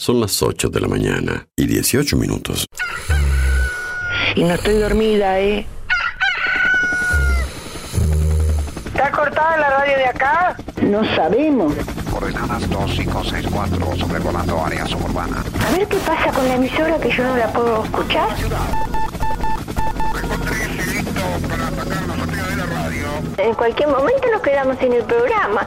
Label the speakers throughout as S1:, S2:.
S1: Son las 8 de la mañana y 18 minutos.
S2: Y no estoy dormida, ¿eh?
S3: ¿Está cortada la radio de acá?
S2: No sabemos.
S4: Coordenadas 2564, sobrevolando área suburbana.
S2: A ver qué pasa con la emisora que yo no la puedo escuchar. En cualquier momento nos quedamos sin el programa.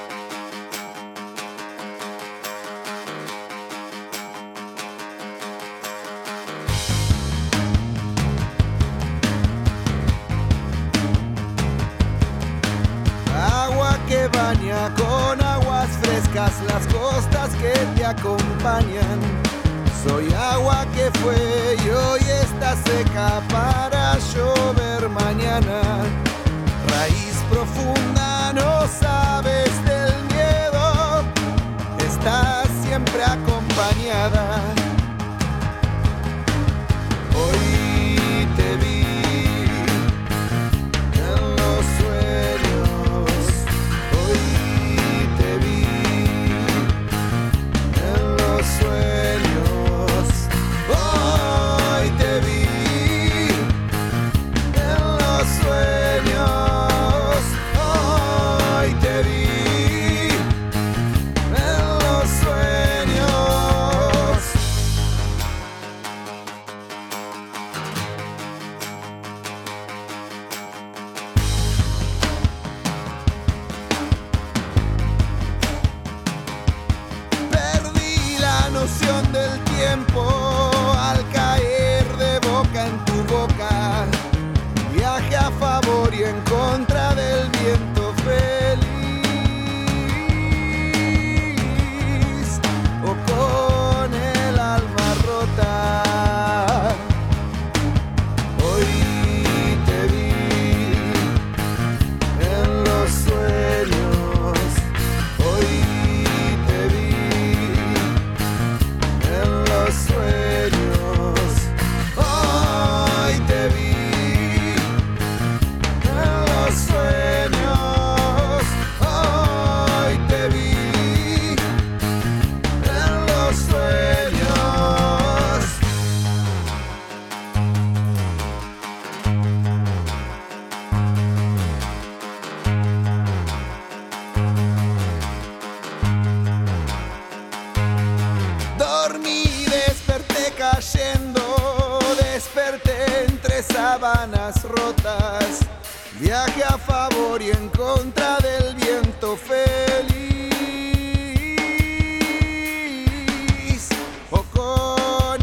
S5: Entre sábanas rotas. Viaje a favor y en contra del viento feliz. O con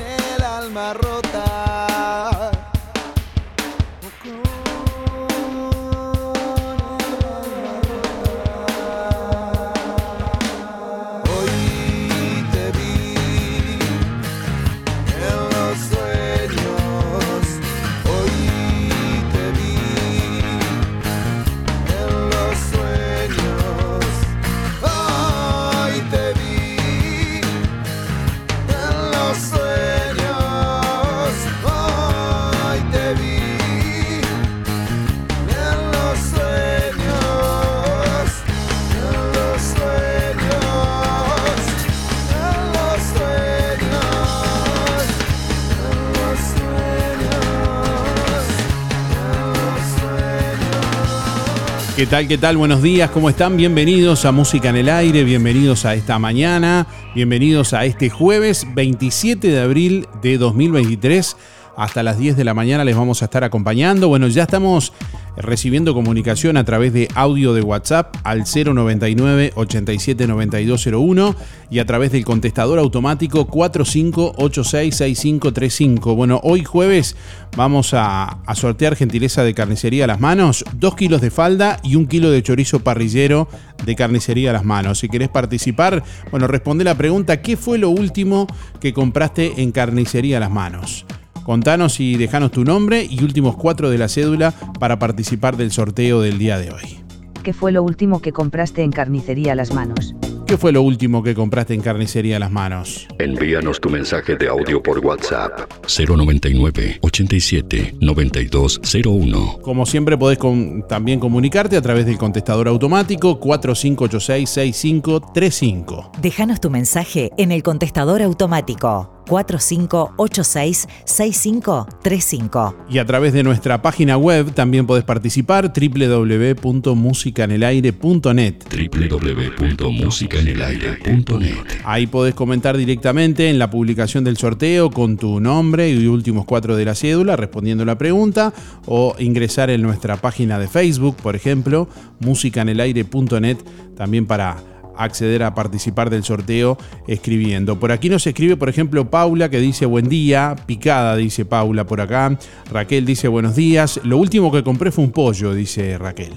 S6: ¿Qué tal? ¿Qué tal? Buenos días, ¿cómo están? Bienvenidos a Música en el Aire, bienvenidos a esta mañana, bienvenidos a este jueves 27 de abril de 2023. hasta las 10 de la mañana les vamos a estar acompañando. Bueno, ya estamos recibiendo comunicación a través de audio de WhatsApp al 099 879201 y a través del contestador automático 45866535. Bueno, hoy jueves vamos a, a sortear gentileza de carnicería a las manos, 2 kilos de falda y un kilo de chorizo parrillero de carnicería a las manos. Si querés participar, bueno, responde la pregunta, ¿qué fue lo último que compraste en carnicería a las manos? Contanos y dejanos tu nombre y últimos cuatro de la cédula para participar del sorteo del día de hoy.
S7: ¿Qué fue lo último que compraste en carnicería a las manos?
S6: ¿Qué fue lo último que compraste en carnicería a las manos?
S1: Envíanos tu mensaje de audio por WhatsApp 099 87 9201.
S6: Como siempre podés con- también comunicarte a través del contestador automático 4586-6535.
S8: Déjanos tu mensaje en el contestador automático 4586-6535.
S6: Y a través de nuestra página web también podés participar www.musicanelaire.net.
S1: www.musicanelaire.net.
S6: Ahí podés comentar directamente en la publicación del sorteo con tu nombre y últimos cuatro de la cédula respondiendo la pregunta o ingresar en nuestra página de Facebook, por ejemplo, musicanelaire.net, también para acceder a participar del sorteo escribiendo. Por aquí nos escribe, por ejemplo, Paula que dice buen día, picada dice Paula por acá, Raquel dice buenos días, lo último que compré fue un pollo, dice Raquel.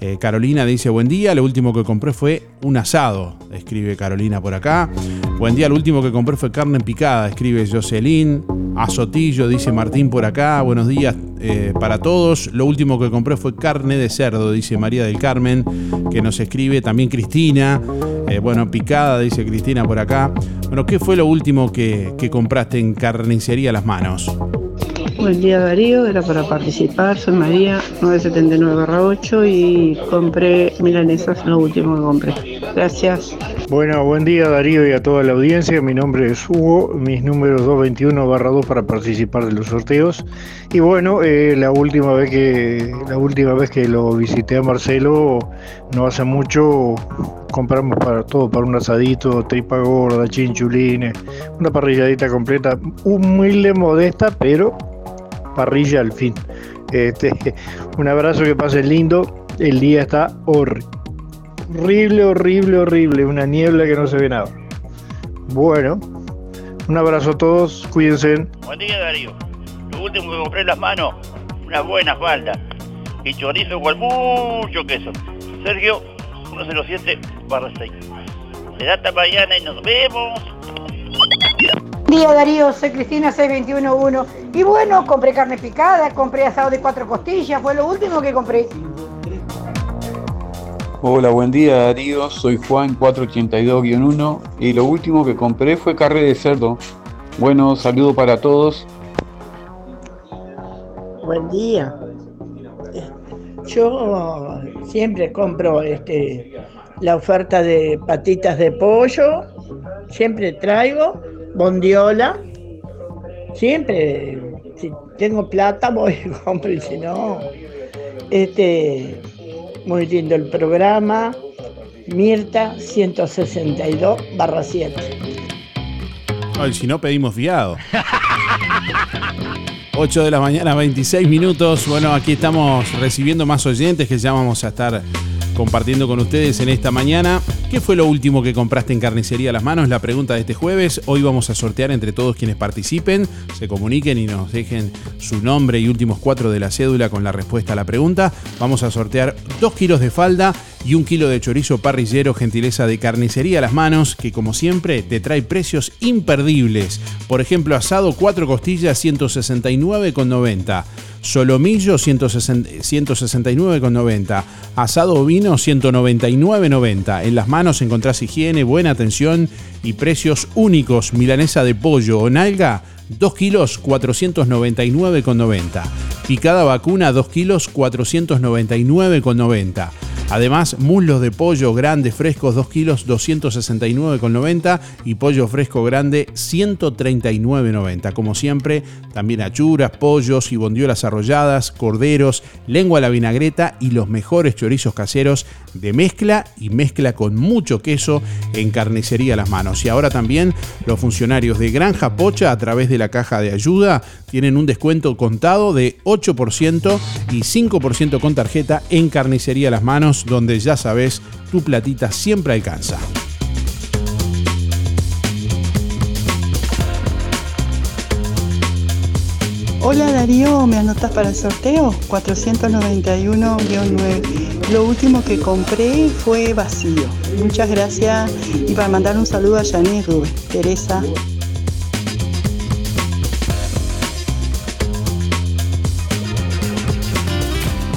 S6: Eh, Carolina dice buen día, lo último que compré fue un asado, escribe Carolina por acá. Buen día, lo último que compré fue carne picada, escribe Jocelyn. Azotillo, dice Martín por acá. Buenos días eh, para todos. Lo último que compré fue carne de cerdo, dice María del Carmen, que nos escribe. También Cristina. Eh, bueno, picada, dice Cristina por acá. Bueno, ¿qué fue lo último que, que compraste en carnicería a las manos?
S9: Buen día Darío, era para participar, soy María, 979-8 y compré milanesas, lo último que compré. Gracias.
S10: Bueno, buen día Darío y a toda la audiencia. Mi nombre es Hugo, mis números 221-2 para participar de los sorteos. Y bueno, eh, la última vez que la última vez que lo visité a Marcelo, no hace mucho, compramos para todo, para un asadito, tripa gorda, chinchulines, una parrilladita completa, humilde, modesta, pero parrilla al fin. Este, un abrazo que pasen lindo. El día está horrible horrible, horrible. Una niebla que no se ve nada. Bueno, un abrazo a todos, cuídense.
S11: Buen día Darío. Lo último que compré en las manos, una buena falda. Y chorizo con mucho queso. Sergio, 107 barra 6. Será hasta mañana y nos vemos.
S12: Día Darío, soy Cristina 6211 y bueno, compré carne picada, compré asado de cuatro costillas, fue lo último que compré.
S13: Hola, buen día Darío, soy Juan 482-1 y lo último que compré fue carne de cerdo. Bueno, saludo para todos.
S14: Buen día. Yo siempre compro este, la oferta de patitas de pollo, siempre traigo bondiola, siempre, si tengo plata voy y compro y si no, este, muy lindo el programa, Mirta 162 barra 7.
S6: Ay, si no pedimos fiado. 8 de la mañana, 26 minutos. Bueno, aquí estamos recibiendo más oyentes que ya vamos a estar compartiendo con ustedes en esta mañana. ¿Qué fue lo último que compraste en carnicería a las manos? La pregunta de este jueves. Hoy vamos a sortear entre todos quienes participen, se comuniquen y nos dejen su nombre y últimos cuatro de la cédula con la respuesta a la pregunta. Vamos a sortear dos kilos de falda y un kilo de chorizo parrillero, gentileza de carnicería a las manos, que como siempre te trae precios imperdibles. Por ejemplo, asado 4 costillas 169,90. Solomillo 160 169,90. Asado ovino 199,90. En las manos encontrás higiene, buena atención y precios únicos. Milanesa de pollo o nalga 2 kilos 499,90. Picada vacuna 2 kilos 499,90. Además, muslos de pollo grande frescos 2 kilos 269,90 y pollo fresco grande 139,90. Como siempre, también achuras, pollos y bondiolas arrolladas, corderos, lengua a la vinagreta y los mejores chorizos caseros de mezcla y mezcla con mucho queso en carnicería las manos. Y ahora también los funcionarios de Granja Pocha a través de la caja de ayuda tienen un descuento contado de 8% y 5% con tarjeta en carnicería las manos, donde ya sabes, tu platita siempre alcanza.
S15: Hola Darío, ¿me anotas para el sorteo? 491-9. Lo último que compré fue vacío. Muchas gracias y para mandar un saludo a Janet Rubén. Teresa.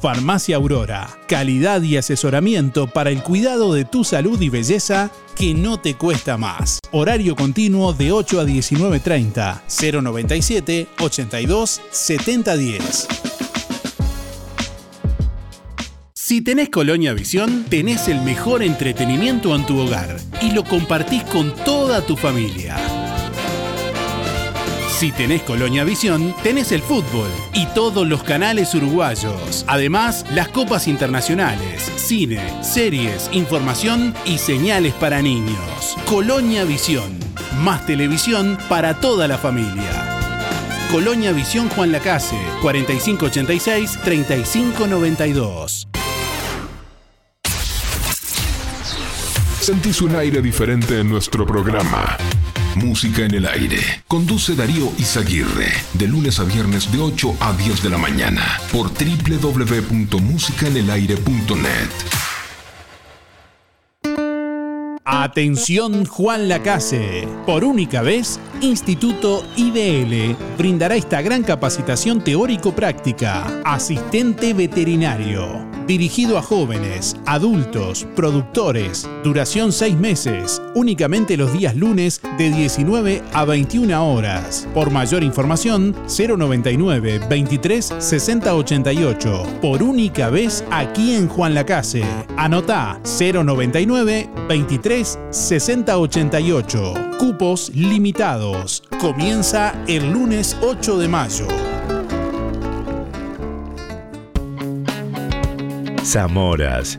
S16: Farmacia Aurora, calidad y asesoramiento para el cuidado de tu salud y belleza que no te cuesta más. Horario continuo de 8 a 19.30, 097 82 7010. Si tenés Colonia Visión, tenés el mejor entretenimiento en tu hogar y lo compartís con toda tu familia. Si tenés Colonia Visión, tenés el fútbol y todos los canales uruguayos. Además, las copas internacionales, cine, series, información y señales para niños. Colonia Visión. Más televisión para toda la familia. Colonia Visión Juan Lacase, 4586-3592.
S17: Sentís un aire diferente en nuestro programa. Música en el aire. Conduce Darío Izaguirre. De lunes a viernes de 8 a 10 de la mañana. Por www.musicaenelaire.net.
S16: Atención Juan Lacase. Por única vez, Instituto IDL brindará esta gran capacitación teórico-práctica. Asistente veterinario. Dirigido a jóvenes, adultos, productores. Duración 6 meses. Únicamente los días lunes de 19 a 21 horas. Por mayor información, 099 23 60 88. Por única vez aquí en Juan Lacase. Anota 099 23 60 88. Cupos limitados. Comienza el lunes 8 de mayo.
S18: Zamoras.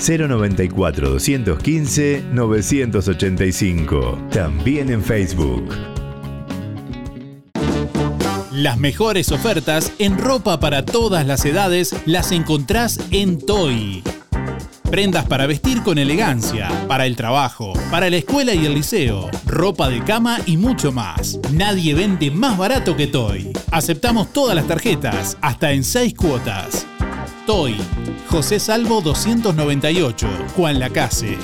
S18: 094 215 985. También en Facebook.
S16: Las mejores ofertas en ropa para todas las edades las encontrás en Toy. Prendas para vestir con elegancia, para el trabajo, para la escuela y el liceo, ropa de cama y mucho más. Nadie vende más barato que Toy. Aceptamos todas las tarjetas, hasta en 6 cuotas. Toy, José Salvo 298, Juan Lacase.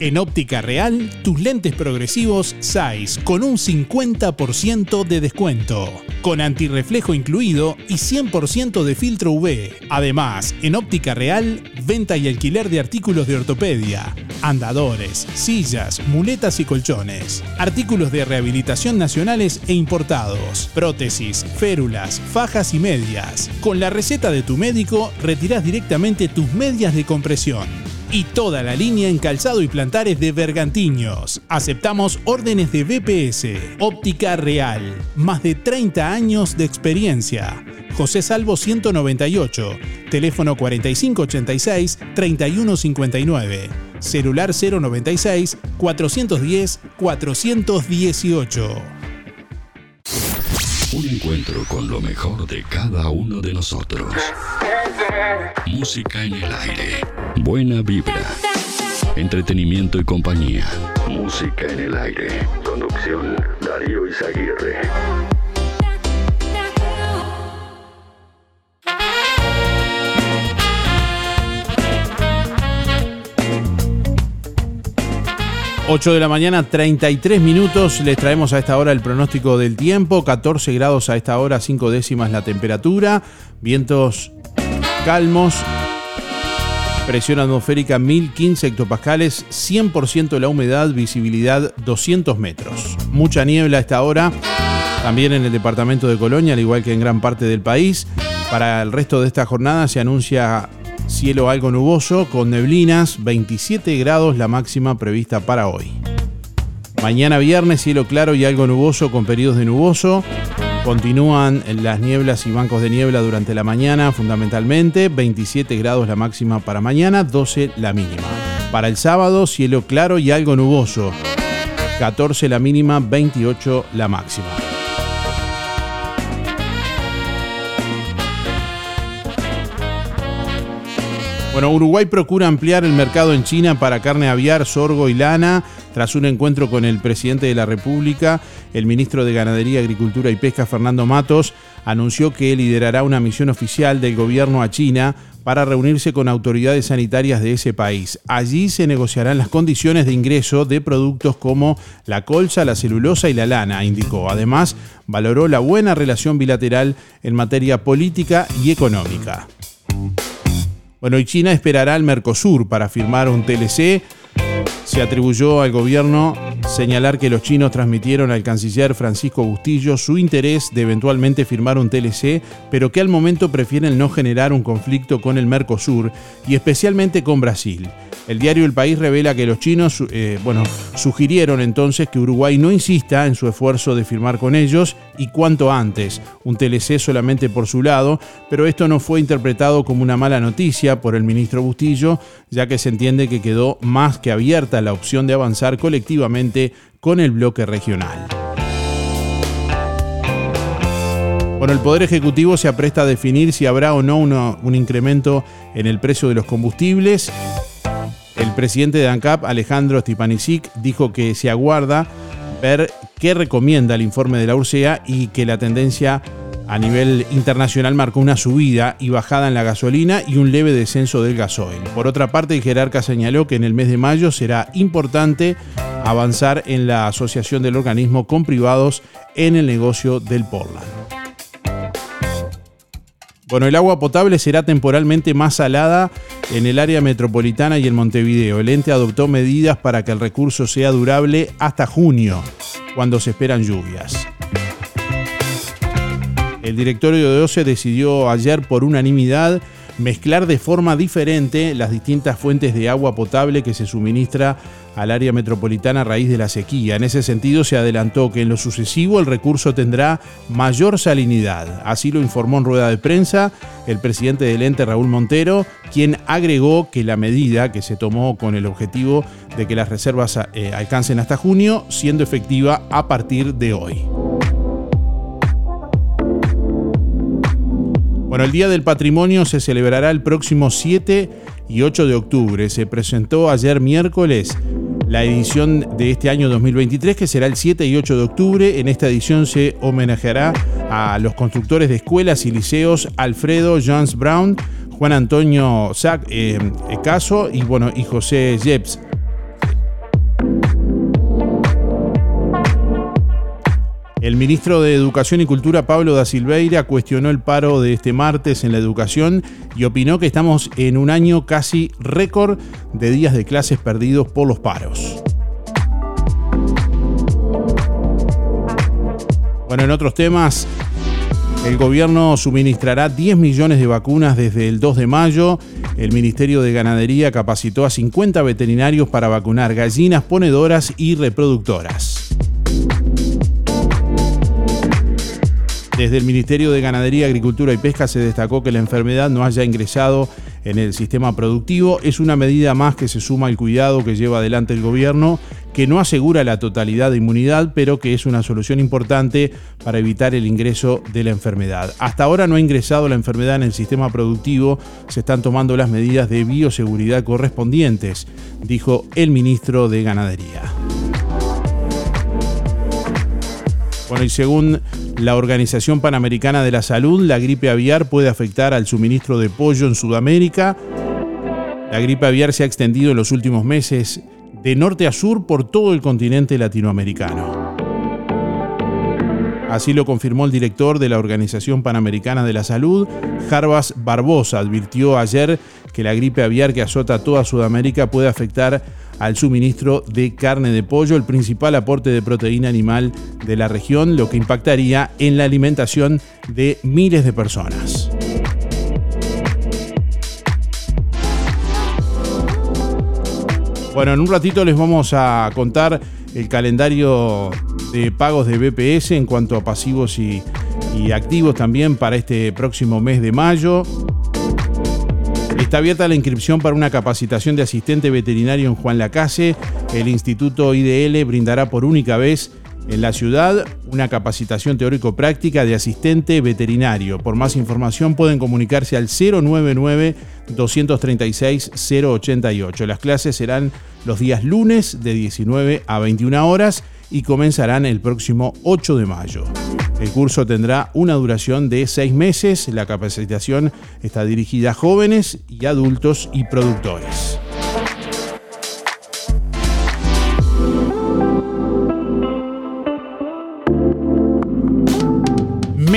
S16: En Óptica Real, tus lentes progresivos SAIS con un 50% de descuento, con antirreflejo incluido y 100% de filtro UV. Además, en Óptica Real, venta y alquiler de artículos de ortopedia, andadores, sillas, muletas y colchones, artículos de rehabilitación nacionales e importados, prótesis, férulas, fajas y medias. Con la receta de tu médico, retirás directamente tus medias de compresión y toda la línea en calzado y plantares de Bergantiños. Aceptamos órdenes de BPS. Óptica Real. Más de 30 años de experiencia. José Salvo 198. Teléfono 4586-3159. Celular 096 410 418.
S1: Un encuentro con lo mejor de cada uno de nosotros. Música en el aire. Buena vibra. Entretenimiento y compañía. Música en el aire. Conducción Darío Izaguirre.
S6: 8 de la mañana, 33 minutos. Les traemos a esta hora el pronóstico del tiempo. 14 grados a esta hora, 5 décimas la temperatura. Vientos calmos. Presión atmosférica 1015 hectopascales. 100% la humedad, visibilidad 200 metros. Mucha niebla a esta hora. También en el departamento de Colonia, al igual que en gran parte del país. Para el resto de esta jornada se anuncia Cielo algo nuboso con neblinas, 27 grados la máxima prevista para hoy. Mañana viernes cielo claro y algo nuboso con periodos de nuboso. Continúan las nieblas y bancos de niebla durante la mañana fundamentalmente. 27 grados la máxima para mañana, 12 la mínima. Para el sábado cielo claro y algo nuboso. 14 la mínima, 28 la máxima. Bueno, Uruguay procura ampliar el mercado en China para carne aviar, sorgo y lana. Tras un encuentro con el presidente de la República, el ministro de Ganadería, Agricultura y Pesca, Fernando Matos, anunció que liderará una misión oficial del gobierno a China para reunirse con autoridades sanitarias de ese país. Allí se negociarán las condiciones de ingreso de productos como la colza, la celulosa y la lana, indicó. Además, valoró la buena relación bilateral en materia política y económica. Bueno, y China esperará al Mercosur para firmar un TLC. Se atribuyó al gobierno señalar que los chinos transmitieron al canciller Francisco Bustillo su interés de eventualmente firmar un TLC, pero que al momento prefieren no generar un conflicto con el Mercosur y especialmente con Brasil. El diario El País revela que los chinos eh, bueno, sugirieron entonces que Uruguay no insista en su esfuerzo de firmar con ellos y cuanto antes, un TLC solamente por su lado, pero esto no fue interpretado como una mala noticia por el ministro Bustillo, ya que se entiende que quedó más que abierta la opción de avanzar colectivamente con el bloque regional. Bueno, el Poder Ejecutivo se apresta a definir si habrá o no un incremento en el precio de los combustibles. El presidente de ANCAP, Alejandro Stipanisic, dijo que se aguarda ver qué recomienda el informe de la URSEA y que la tendencia a nivel internacional marcó una subida y bajada en la gasolina y un leve descenso del gasoil. Por otra parte, el jerarca señaló que en el mes de mayo será importante avanzar en la asociación del organismo con privados en el negocio del Portland. Bueno, el agua potable será temporalmente más salada en el área metropolitana y en Montevideo. El ente adoptó medidas para que el recurso sea durable hasta junio, cuando se esperan lluvias. El directorio de OCE decidió ayer por unanimidad mezclar de forma diferente las distintas fuentes de agua potable que se suministra al área metropolitana a raíz de la sequía. En ese sentido se adelantó que en lo sucesivo el recurso tendrá mayor salinidad. Así lo informó en rueda de prensa el presidente del ente Raúl Montero, quien agregó que la medida que se tomó con el objetivo de que las reservas eh, alcancen hasta junio, siendo efectiva a partir de hoy. Bueno, el Día del Patrimonio se celebrará el próximo 7 y 8 de octubre. Se presentó ayer miércoles la edición de este año 2023, que será el 7 y 8 de octubre. En esta edición se homenajeará a los constructores de escuelas y liceos Alfredo Jones Brown, Juan Antonio Sac, eh, Caso y, bueno, y José Jeps. El ministro de Educación y Cultura, Pablo da Silveira, cuestionó el paro de este martes en la educación y opinó que estamos en un año casi récord de días de clases perdidos por los paros. Bueno, en otros temas, el gobierno suministrará 10 millones de vacunas desde el 2 de mayo. El Ministerio de Ganadería capacitó a 50 veterinarios para vacunar gallinas ponedoras y reproductoras. Desde el Ministerio de Ganadería, Agricultura y Pesca se destacó que la enfermedad no haya ingresado en el sistema productivo. Es una medida más que se suma al cuidado que lleva adelante el gobierno, que no asegura la totalidad de inmunidad, pero que es una solución importante para evitar el ingreso de la enfermedad. Hasta ahora no ha ingresado la enfermedad en el sistema productivo, se están tomando las medidas de bioseguridad correspondientes, dijo el ministro de Ganadería. Bueno, y según la Organización Panamericana de la Salud, la gripe aviar puede afectar al suministro de pollo en Sudamérica. La gripe aviar se ha extendido en los últimos meses de norte a sur por todo el continente latinoamericano. Así lo confirmó el director de la Organización Panamericana de la Salud, Jarbas Barbosa. Advirtió ayer que la gripe aviar que azota toda Sudamérica puede afectar al suministro de carne de pollo, el principal aporte de proteína animal de la región, lo que impactaría en la alimentación de miles de personas. Bueno, en un ratito les vamos a contar el calendario de pagos de BPS en cuanto a pasivos y, activos también para este próximo mes de mayo. Está abierta la inscripción para una capacitación de asistente veterinario en Juan Lacase. El Instituto IDL brindará por única vez en la ciudad una capacitación teórico-práctica de asistente veterinario. Por más información pueden comunicarse al 099-236-088. Las clases serán los días lunes de 19 a 21 horas y comenzarán el próximo 8 de mayo. El curso tendrá una duración de seis meses. La capacitación está dirigida a jóvenes y adultos y productores.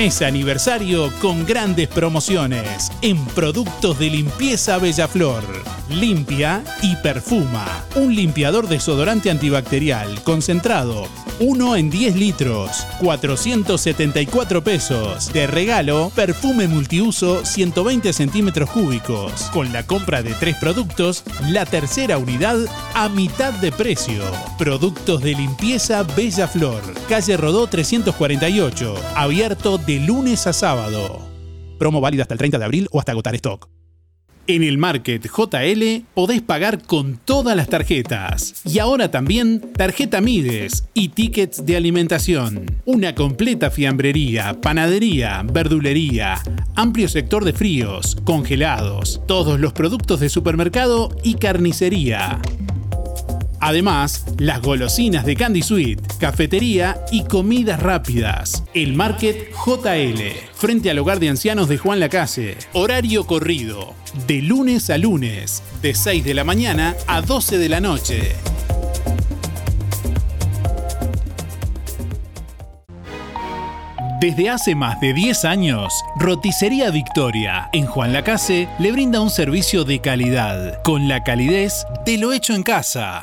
S16: Mes aniversario con grandes promociones en productos de limpieza Bellaflor. Limpia y perfuma. Un limpiador desodorante antibacterial concentrado. Uno en 10 litros. 474 pesos. De regalo, perfume multiuso 120 centímetros cúbicos. Con la compra de tres productos, la tercera unidad a mitad de precio. Productos de limpieza Bella Flor. Calle Rodó 348. Abierto de lunes a sábado. Promo válida hasta el 30 de abril o hasta agotar stock. En el Market JL podés pagar con todas las tarjetas. Y ahora también tarjeta Mides y tickets de alimentación. Una completa fiambrería, panadería, verdulería, amplio sector de fríos, congelados, todos los productos de supermercado y carnicería. Además, las golosinas de Candy Sweet, cafetería y comidas rápidas. El Market JL, frente al hogar de ancianos de Juan Lacase. Horario corrido, de lunes a lunes, de 6 de la mañana a 12 de la noche. Desde hace más de 10 años, Roticería Victoria en Juan Lacase le brinda un servicio de calidad, con la calidez de lo hecho en casa.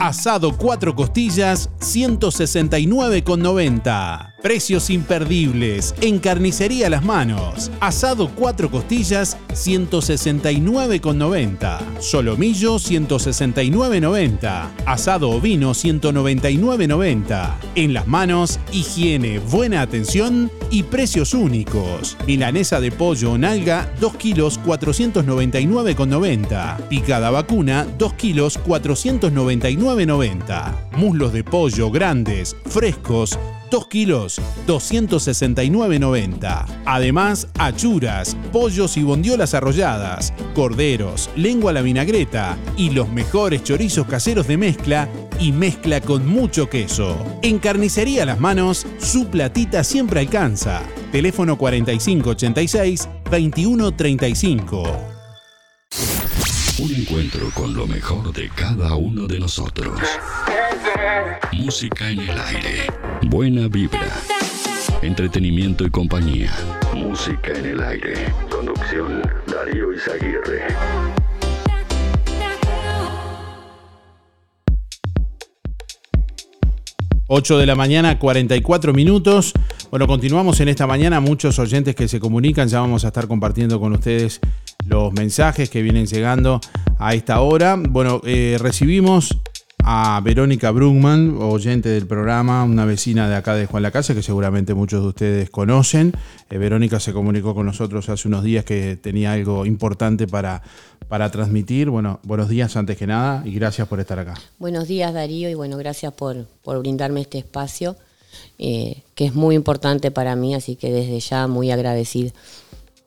S16: Asado 4 costillas 169,90. Precios imperdibles en carnicería Las Manos. Asado 4 costillas 169,90. Solomillo 169,90. Asado ovino 199,90. En Las Manos, higiene, buena atención y precios únicos. Milanesa de pollo o nalga 2 kilos 499,90. Picada vacuna 2 kilos 499,90. Muslos de pollo grandes, frescos 2 kilos, 269,90. Además, achuras, pollos y bondiolas arrolladas, corderos, lengua a la vinagreta y los mejores chorizos caseros de mezcla y mezcla con mucho queso. En Carnicería Las Manos, su platita siempre alcanza. Teléfono 4586-2135.
S1: Un encuentro con lo mejor de cada uno de nosotros. Música en el aire. Buena vibra. Entretenimiento y compañía. Música en el aire. Conducción Darío Izaguirre.
S6: Ocho de la mañana, 44 minutos. Bueno, continuamos en esta mañana. Muchos oyentes que se comunican, ya vamos a estar compartiendo con ustedes los mensajes que vienen llegando a esta hora. Bueno, eh, recibimos a Verónica Brugman, oyente del programa, una vecina de acá de Juan la Casa, que seguramente muchos de ustedes conocen. Eh, Verónica se comunicó con nosotros hace unos días que tenía algo importante para, para transmitir. Bueno, buenos días antes que nada y gracias por estar acá.
S19: Buenos días Darío y bueno, gracias por, por brindarme este espacio, eh, que es muy importante para mí, así que desde ya muy agradecida.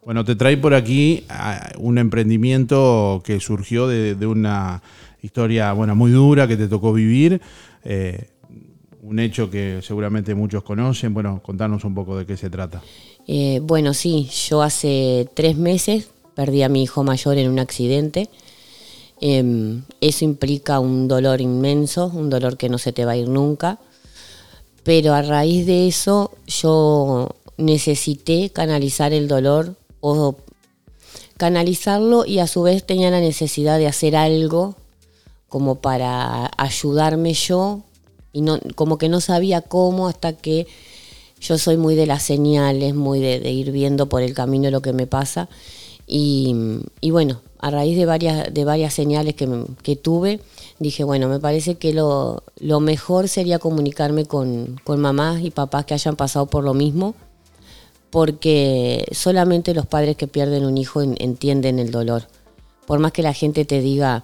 S6: Bueno, te trae por aquí ah, un emprendimiento que surgió de, una historia bueno, muy dura que te tocó vivir, eh, un hecho que seguramente muchos conocen. Bueno, contanos un poco de qué se trata.
S19: Eh, bueno, sí, yo hace tres meses perdí a mi hijo mayor en un accidente. Em, eso implica un dolor inmenso, un dolor que no se te va a ir nunca. Pero a raíz de eso yo necesité canalizar el dolor o canalizarlo y a su vez tenía la necesidad de hacer algo como para ayudarme yo y no, como que no sabía cómo hasta que yo soy muy de las señales, muy de, ir viendo por el camino lo que me pasa. Y, bueno, a raíz de varias, de varias señales que, tuve, dije, bueno, me parece que lo, mejor sería comunicarme con, con mamás y papás que hayan pasado por lo mismo, porque solamente los padres que pierden un hijo entienden el dolor. Por más que la gente te diga,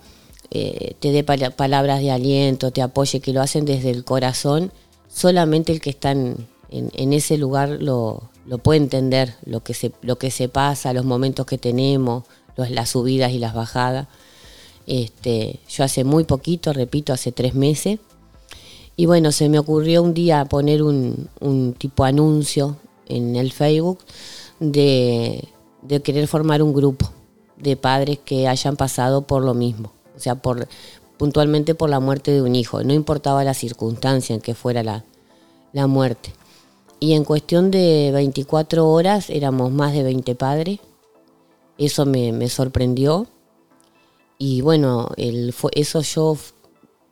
S19: eh, te dé palabras de aliento, te apoye, que lo hacen desde el corazón, solamente el que está en, ese lugar lo, puede entender, lo que, se, pasa, los momentos que tenemos, las subidas y las bajadas. Este, yo hace muy poquito, repito, hace tres meses, y bueno, se me ocurrió un día poner un tipo anuncio en el Facebook de, de querer formar un grupo de padres que hayan pasado por lo mismo o sea, puntualmente por la muerte de un hijo, no importaba la circunstancia en que fuera la, muerte. Y en cuestión de 24 horas éramos más de 20 padres, eso me, sorprendió. Y bueno, el, eso yo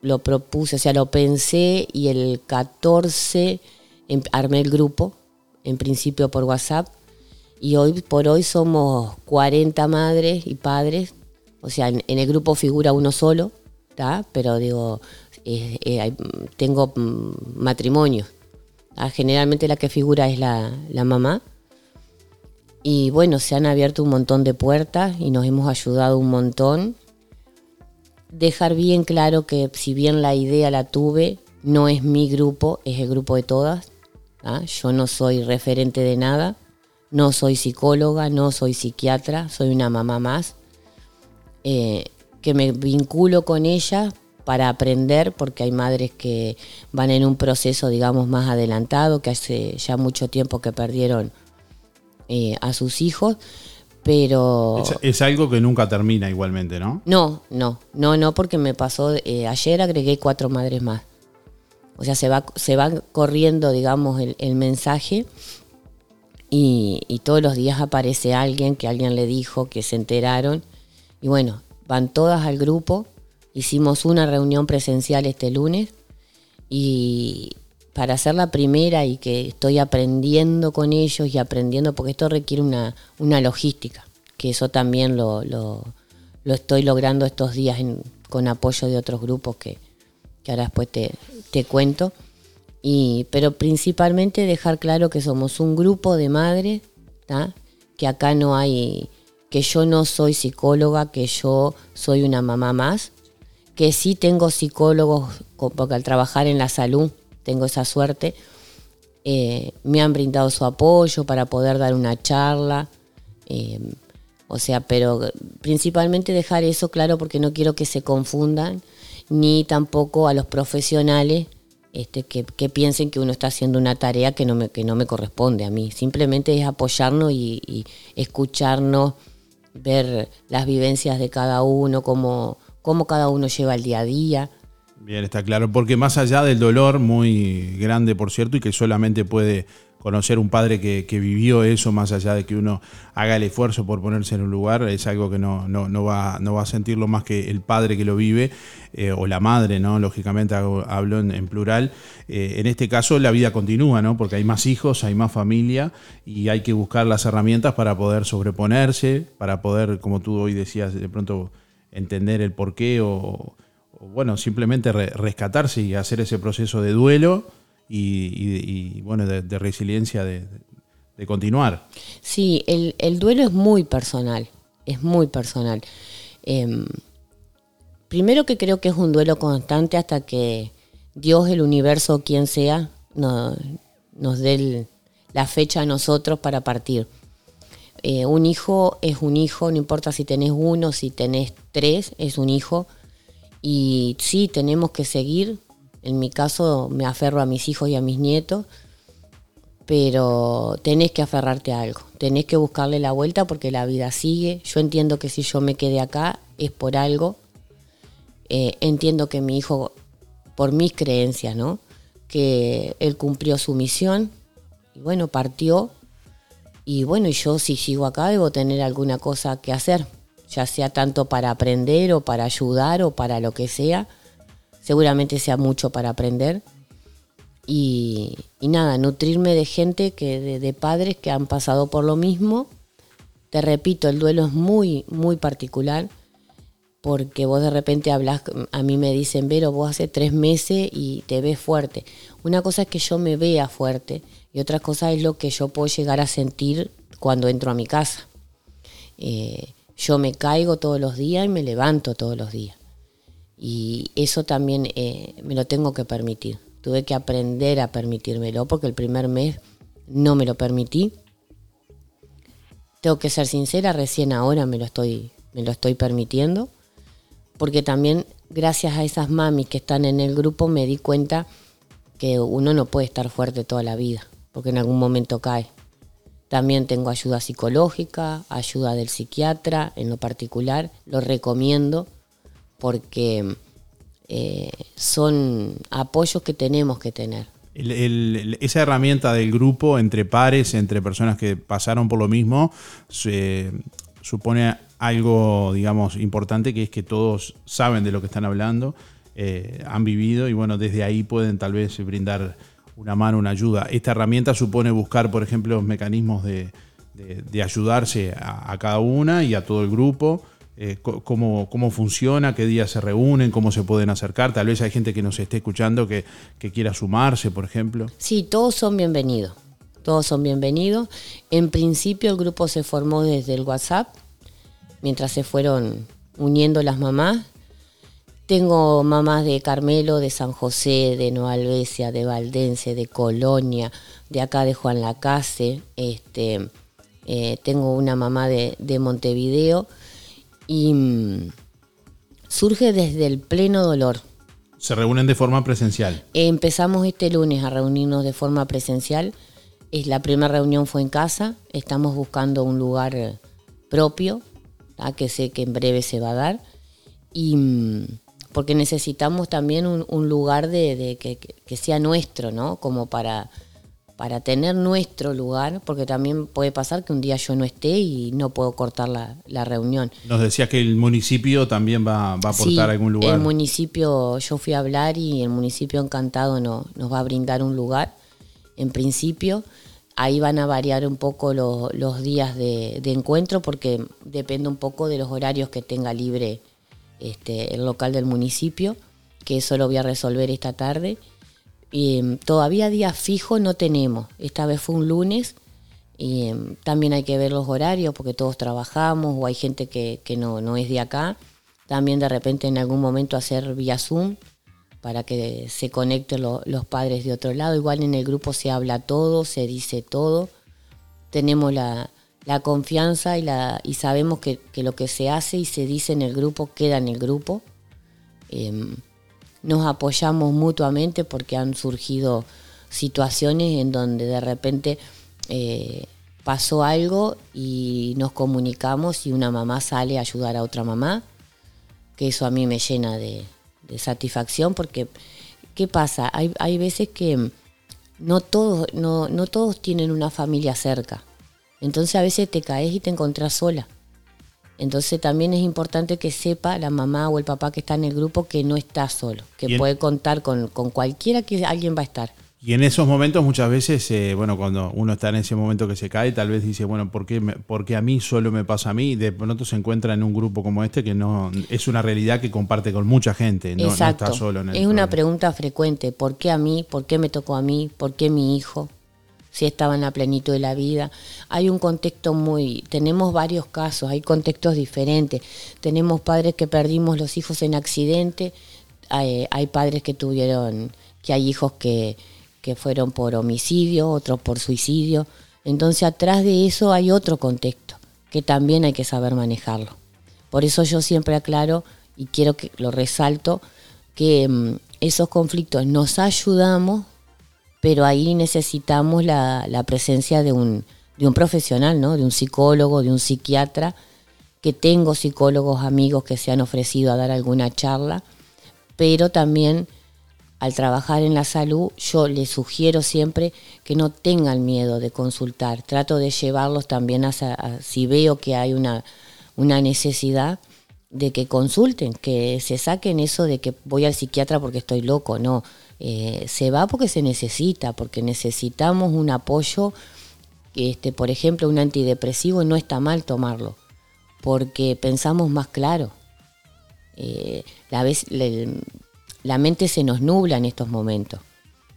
S19: lo propuse, o sea, lo pensé y el 14 em, armé el grupo, en principio por WhatsApp, y hoy por hoy somos 40 madres y padres o sea, en, el grupo figura uno solo, pero digo, eh, tengo mm, matrimonio. Generalmente la que figura es la, mamá Y bueno, se han abierto un montón de puertas y nos hemos ayudado un montón. Dejar bien claro que si bien la idea la tuve, no es mi grupo, es el grupo de todas. ¿Ah? Yo no soy referente de nada, no soy psicóloga, no soy psiquiatra, soy una mamá más. Eh, que me vinculo con ella para aprender, porque hay madres que van en un proceso, digamos, más adelantado, que hace ya mucho tiempo que perdieron eh, a sus hijos, pero...
S6: Es, es algo que nunca termina igualmente, ¿no?
S19: No, no, no, no, porque me pasó, eh, ayer agregué cuatro madres más. O sea, se va, se va corriendo, digamos, el, mensaje y, todos los días aparece alguien que alguien le dijo, que se enteraron. Y bueno, van todas al grupo. Hicimos una reunión presencial este lunes y para hacer la primera y que estoy aprendiendo con ellos y aprendiendo, porque esto requiere una, una logística, que eso también lo, lo, estoy logrando estos días con apoyo de otros grupos que, que ahora después te, te cuento. Y, pero principalmente dejar claro que somos un grupo de madres, que acá no hay, que yo no soy psicóloga, que yo soy una mamá más, que sí tengo psicólogos, porque al trabajar en la salud tengo esa suerte, eh, me han brindado su apoyo para poder dar una charla, eh, o sea, pero principalmente dejar eso claro porque no quiero que se confundan, ni tampoco a los profesionales este, que, que piensen que uno está haciendo una tarea que no me, que no me corresponde a mí. Simplemente es apoyarnos y, escucharnos, ver las vivencias de cada uno, cómo, cómo cada uno lleva el día a día.
S6: Bien, está claro, porque más allá del dolor muy grande, por cierto, y que solamente puede conocer un padre que, vivió eso, más allá de que uno haga el esfuerzo por ponerse en un lugar, es algo que no, no, va, no va a sentirlo más que el padre que lo vive, eh, o la madre, ¿no? Lógicamente hago- hablo en, plural. Eh, en este caso la vida continúa, ¿no? Porque hay más hijos, hay más familia, y hay que buscar las herramientas para poder sobreponerse, para poder, como tú hoy decías, de pronto entender el porqué o, o, bueno, simplemente re- rescatarse y hacer ese proceso de duelo y, y- bueno, de, resiliencia de, continuar.
S19: Sí, el, el duelo es muy personal, es muy personal. Em, primero que creo que es un duelo constante hasta que Dios, el universo, quien sea, no- nos dé la fecha a nosotros para partir. Eh, un hijo es un hijo, no importa si tenés uno, si tenés tres, es un hijo. Y sí, tenemos que seguir. En mi caso, me aferro a mis hijos y a mis nietos pero tenés que aferrarte a algo, tenés que buscarle la vuelta porque la vida sigue. Yo entiendo que si yo me quedé acá es por algo. Eh, entiendo que mi hijo, por mis creencias, ¿no? Que él cumplió su misión y bueno, partió. Y bueno, y yo si sigo acá debo tener alguna cosa que hacer, ya sea tanto para aprender o para ayudar o para lo que sea. Seguramente sea mucho para aprender y, y nada, nutrirme de gente, que de, padres que han pasado por lo mismo. Te repito, el duelo es muy, muy particular, porque vos de repente hablas, a mí me dicen, Vero, vos hace tres meses y te ves fuerte. Una cosa es que yo me vea fuerte y otra cosa es lo que yo puedo llegar a sentir cuando entro a mi casa. Eh, yo me caigo todos los días y me levanto todos los días. Y eso también eh, me lo tengo que permitir. Tuve que aprender a permitírmelo porque el primer mes no me lo permití. Tengo que ser sincera, recién ahora me lo estoy, me lo estoy permitiendo. Porque también gracias a esas mamis que están en el grupo me di cuenta que uno no puede estar fuerte toda la vida, porque en algún momento cae. También tengo ayuda psicológica, ayuda del psiquiatra en lo particular, lo recomiendo porque eh, son apoyos que tenemos que tener.
S6: Esa herramienta del grupo entre pares, entre personas que pasaron por lo mismo, supone algo, digamos, importante, que es que todos saben de lo que están hablando, eh, han vivido y bueno, desde ahí pueden tal vez brindar una mano, una ayuda. Esta herramienta supone buscar, por ejemplo, mecanismos de, de- de ayudarse a, a cada una y a todo el grupo. Eh, cómo, cómo funciona, qué días se reúnen, cómo se pueden acercar. Tal vez hay gente que nos esté escuchando que, que quiera sumarse, por ejemplo.
S19: Sí, todos son bienvenidos. todos son bienvenidos. En principio el grupo se formó desde el WhatsApp, mientras se fueron uniendo las mamás. Tengo mamás de Carmelo, de San José, de Nueva de Valdense, de Colonia, de acá de Juan Lacase. Este, eh, tengo una mamá de Montevideo y mm, surge desde el pleno dolor.
S6: Se reúnen de forma presencial.
S19: Empezamos este lunes a reunirnos de forma presencial. Es, la primera reunión fue en casa. Estamos buscando un lugar eh, propio, ¿tá? que sé que en breve se va a dar. Y mm, porque necesitamos también un, un lugar de, de que, que- que sea nuestro, ¿no? Como para, para tener nuestro lugar, porque también puede pasar que un día yo no esté y no puedo cortar la, la reunión.
S6: Nos decía que el municipio también va, va a aportar
S19: Sí,
S6: algún lugar.
S19: El municipio, yo fui a hablar y el municipio encantado no- nos va a brindar un lugar. En principio, ahí van a variar un poco lo- los días de, de encuentro porque depende un poco de los horarios que tenga libre este, el local del municipio, que eso lo voy a resolver esta tarde. Em, todavía día fijo no tenemos. Esta vez fue un lunes em, también hay que ver los horarios porque todos trabajamos o hay gente que, que no, no es de acá. También de repente en algún momento hacer vía Zoom para que se conecten lo- los padres de otro lado. Igual en el grupo se habla todo, se dice todo. Tenemos la, la confianza y, la, y sabemos que, que lo que se hace y se dice en el grupo queda en el grupo. Em, nos apoyamos mutuamente porque han surgido situaciones en donde de repente eh, pasó algo y nos comunicamos y una mamá sale a ayudar a otra mamá, que eso a mí me llena de, satisfacción porque, ¿qué pasa? Hay, hay veces que no todos, no, no todos tienen una familia cerca, entonces a veces te caes y te encontrás sola. Entonces también es importante que sepa la mamá o el papá que está en el grupo que no está solo, que puede contar con, con cualquiera que alguien va a estar.
S6: Y en esos momentos muchas veces, eh, bueno, cuando uno está en ese momento que se cae, tal vez dice, bueno, ¿por qué, me- por qué a mí solo me pasa a mí? De pronto se encuentra en un grupo como este que no es una realidad que comparte con mucha gente, no, está solo en el
S19: es una pregunta frecuente. ¿Por qué a mí? ¿Por qué me tocó a mí? ¿Por qué mi hijo? Si estaba en la plenitud de la vida. Hay un contexto muy... Tenemos varios casos, hay contextos diferentes. Tenemos padres que perdimos los hijos en accidente, hay, hay padres que tuvieron... que hay hijos que, que fueron por homicidio, otros por suicidio. Entonces atrás de eso hay otro contexto que también hay que saber manejarlo. Por eso yo siempre aclaro y quiero que lo resalto que mm, esos conflictos nos ayudamos, pero ahí necesitamos la, la presencia de un, de un profesional, ¿no? de un psicólogo, de un psiquiatra, que tengo psicólogos amigos que se han ofrecido a dar alguna charla, pero también al trabajar en la salud yo les sugiero siempre que no tengan miedo de consultar, trato de llevarlos también a, si veo que hay una, una necesidad de que consulten, que se saquen eso de que voy al psiquiatra porque estoy loco, no, Eh, se va porque se necesita, porque necesitamos un apoyo, este, por ejemplo, un antidepresivo no está mal tomarlo, porque pensamos más claro. Eh, la, vez, le- la mente se nos nubla en estos momentos.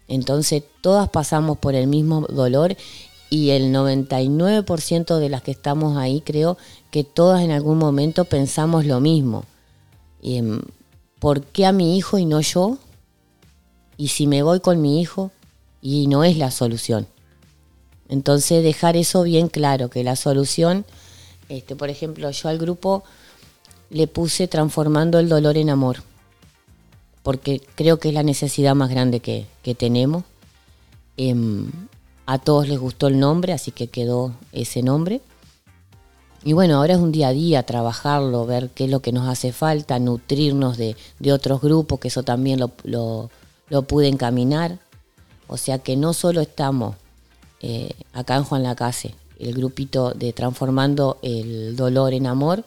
S19: Entonces todas pasamos por el mismo dolor y el 99% de las que estamos ahí creo que todas en algún momento pensamos lo mismo. Em, ¿Por qué a mi hijo y no yo? Y si me voy con mi hijo y no es la solución. Entonces dejar eso bien claro, que la solución, este, por ejemplo, yo al grupo le puse transformando el dolor en amor, porque creo que es la necesidad más grande que, que tenemos. Em, a todos les gustó el nombre, así que quedó ese nombre. Y bueno, ahora es un día a día trabajarlo, ver qué es lo que nos hace falta, nutrirnos de, de otros grupos, que eso también lo, lo- lo pude encaminar. O sea que no solo estamos eh, acá en Juan Lacase, el grupito de Transformando el Dolor en Amor,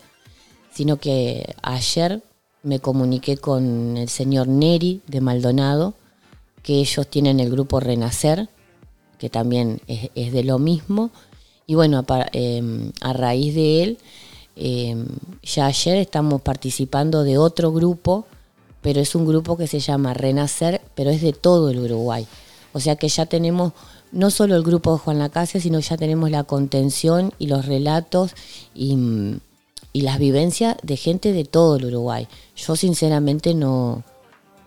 S19: sino que ayer me comuniqué con el señor Neri de Maldonado, que ellos tienen el grupo Renacer, que también es, de lo mismo. Y bueno, a, em, raíz de él, em, ya ayer estamos participando de otro grupo, pero es un grupo que se llama Renacer, pero es de todo el Uruguay. O sea que ya tenemos no solo el grupo de Juan Lacase, sino ya tenemos la contención y los relatos y, mm, y las vivencias de gente de todo el Uruguay. Yo sinceramente no,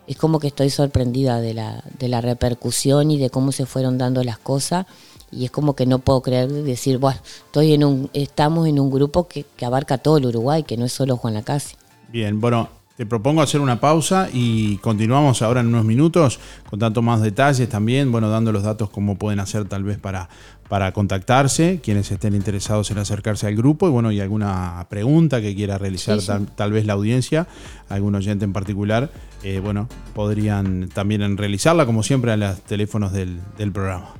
S19: es como que estoy sorprendida de la, de la repercusión y de cómo se fueron dando las cosas y es como que no puedo creer decir, bueno, estoy en un, estamos en un grupo que, que abarca todo el Uruguay, que no es solo Juan Lacase.
S6: Bien, bueno, te propongo hacer una pausa y continuamos ahora en unos minutos con tanto más detalles también, bueno, dando los datos como pueden hacer tal vez para, para contactarse, quienes estén interesados en acercarse al grupo y bueno, y alguna pregunta que quiera realizar
S19: Sí, sí.
S6: Tal, tal vez la audiencia, algún oyente en particular, eh, bueno, podrían también realizarla como siempre a los teléfonos del, del programa.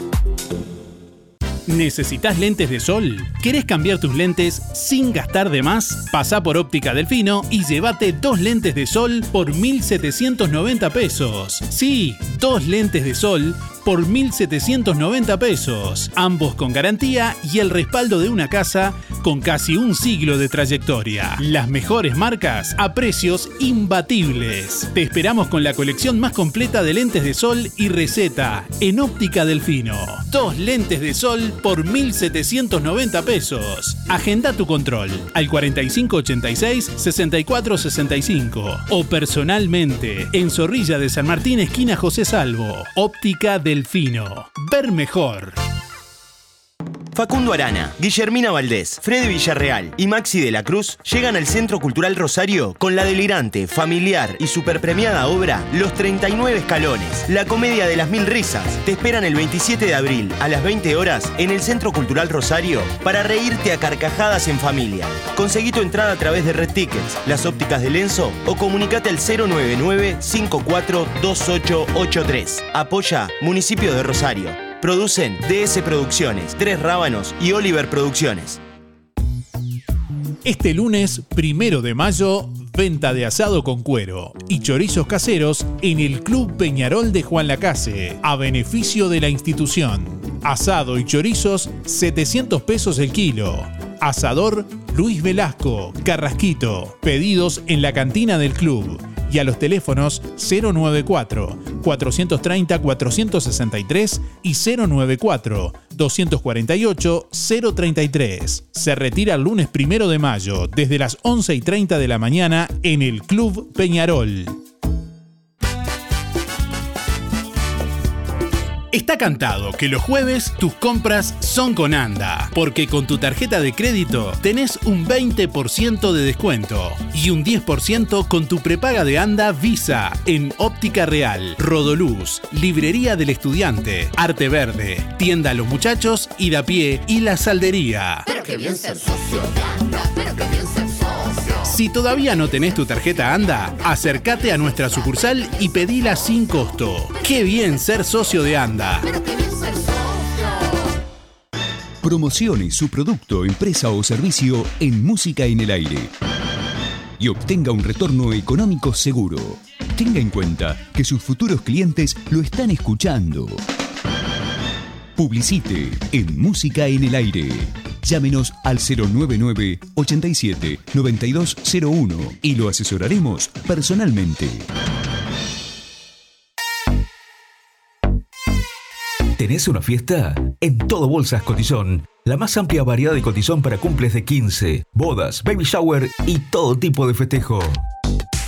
S16: ¿Necesitas lentes de sol? ¿Querés cambiar tus lentes sin gastar de más? Pasá por Óptica Delfino y llévate dos lentes de sol por 1.790 pesos. Sí, dos lentes de sol por 1.790 pesos. Ambos con garantía y el respaldo de una casa con casi un siglo de trayectoria. Las mejores marcas a precios imbatibles. Te esperamos con la colección más completa de lentes de sol y receta en Óptica Delfino. Dos lentes de sol por 1.790 pesos. Agenda tu control al 4586-6465 o personalmente en Zorrilla de San Martín, esquina José Salvo. Óptica Delfino. Ver mejor.
S20: Facundo Arana, Guillermina Valdés, Freddy Villarreal y Maxi de la Cruz llegan al Centro Cultural Rosario con la delirante, familiar y superpremiada obra Los 39 Escalones, la comedia de las mil risas. Te esperan el 27 de abril a las 20 horas en el Centro Cultural Rosario para reírte a carcajadas en familia. Conseguí tu entrada a través de Red Tickets, las ópticas de Lenzo o comunicate al 099-542883. Apoya Municipio de Rosario. Producen DS Producciones, Tres Rábanos y Oliver Producciones.
S16: Este lunes, primero de mayo, venta de asado con cuero y chorizos caseros en el Club Peñarol de Juan Lacase, a beneficio de la institución. Asado y chorizos, 700 pesos el kilo. Asador Luis Velasco, Carrasquito. Pedidos en la cantina del club y a los teléfonos 094-430-463 y 094-248-033. Se retira el lunes primero de mayo desde las 11 y 30 de la mañana en el Club Peñarol. Está cantado que los jueves tus compras son con ANDA, porque con tu tarjeta de crédito tenés un 20% de descuento y un 10% con tu prepaga de ANDA Visa en Óptica Real, Rodoluz, Librería del Estudiante, Arte Verde, Tienda Los Muchachos, Ida Pie y La Saldería.
S21: Pero que bien ser de pero que bien ser.
S16: Si todavía no tenés tu tarjeta ANDA, acércate a nuestra sucursal y pedila sin costo. Qué bien ser socio de ANDA.
S22: Promocione su producto, empresa o servicio en Música en el Aire y obtenga un retorno económico seguro. Tenga en cuenta que sus futuros clientes lo están escuchando. Publicite en Música en el Aire. Llámenos al 099 87 9201 y lo asesoraremos personalmente.
S23: ¿Tenés una fiesta? En Todo Bolsas Cotizón. La más amplia variedad de cotizón para cumples de 15, bodas, baby shower y todo tipo de festejo.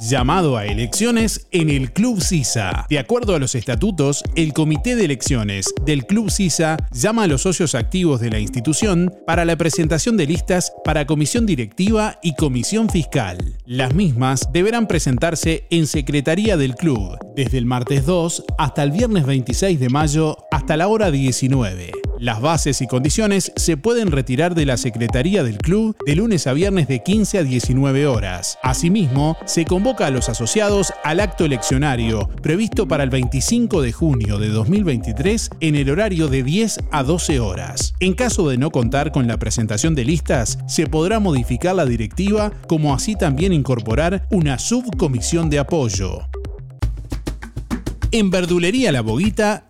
S16: Llamado a elecciones en el Club CISA. De acuerdo a los estatutos, el Comité de Elecciones del Club CISA llama a los socios activos de la institución para la presentación de listas para comisión directiva y comisión fiscal. Las mismas deberán presentarse en Secretaría del Club desde el martes 2 hasta el viernes 26 de mayo hasta la hora 19. Las bases y condiciones se pueden retirar de la Secretaría del Club de lunes a viernes de 15 a 19 horas. Asimismo, se convoca a los asociados al acto eleccionario previsto para el 25 de junio de 2023 en el horario de 10 a 12 horas. En caso de no contar con la presentación de listas, se podrá modificar la directiva como así también incorporar una subcomisión de apoyo. En Verdulería La Boguita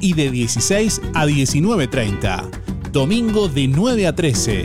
S16: y de 16 a 19.30. Domingo de 9 a 13.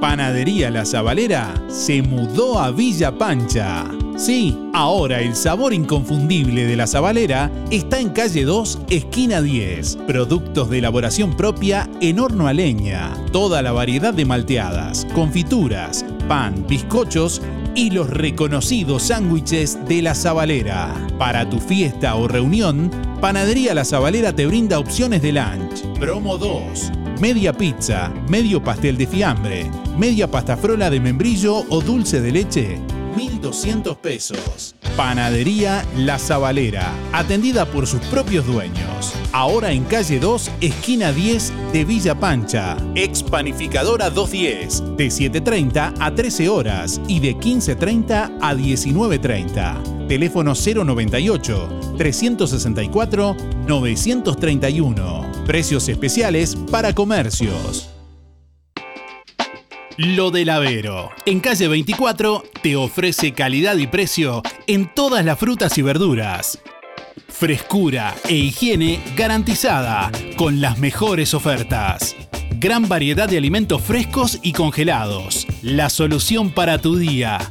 S16: Panadería La Zabalera se mudó a Villa Pancha. Sí, ahora el sabor inconfundible de La Zabalera está en calle 2, esquina 10. Productos de elaboración propia en horno a leña. Toda la variedad de malteadas, confituras, pan, bizcochos y los reconocidos sándwiches de La Zabalera. Para tu fiesta o reunión, Panadería La Zabalera te brinda opciones de lunch. Promo 2 media pizza, medio pastel de fiambre, media pasta frola de membrillo o dulce de leche, 1.200 pesos. Panadería La Zabalera, atendida por sus propios dueños. Ahora en calle 2, esquina 10 de Villa Pancha. Expanificadora 210, de 7.30 a 13 horas y de 15.30 a 19.30. Teléfono 098 364 931. Precios especiales para comercios. Lo del Avero. En calle 24 te ofrece calidad y precio en todas las frutas y verduras. Frescura e higiene garantizada con las mejores ofertas. Gran variedad de alimentos frescos y congelados. La solución para tu día.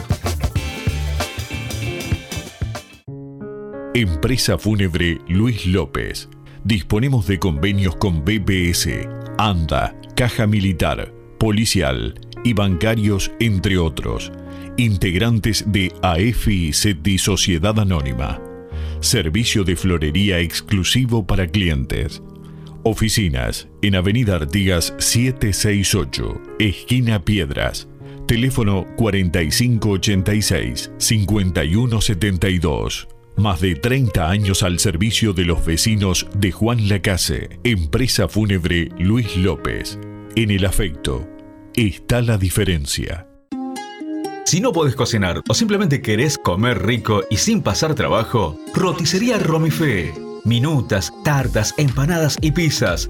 S24: Empresa Fúnebre Luis López. Disponemos de convenios con BPS, ANDA, Caja Militar, Policial y bancarios, entre otros. Integrantes de AEFI SETI Sociedad Anónima. Servicio de florería exclusivo para clientes. Oficinas en Avenida Artigas 768, esquina Piedras. Teléfono 4586-5172. Más de 30 años al servicio de los vecinos de Juan Lacase, empresa fúnebre Luis López. En el afecto está la diferencia.
S23: Si no podés cocinar o simplemente querés comer rico y sin pasar trabajo, roticería Romifé. Minutas, tartas, empanadas y pizzas.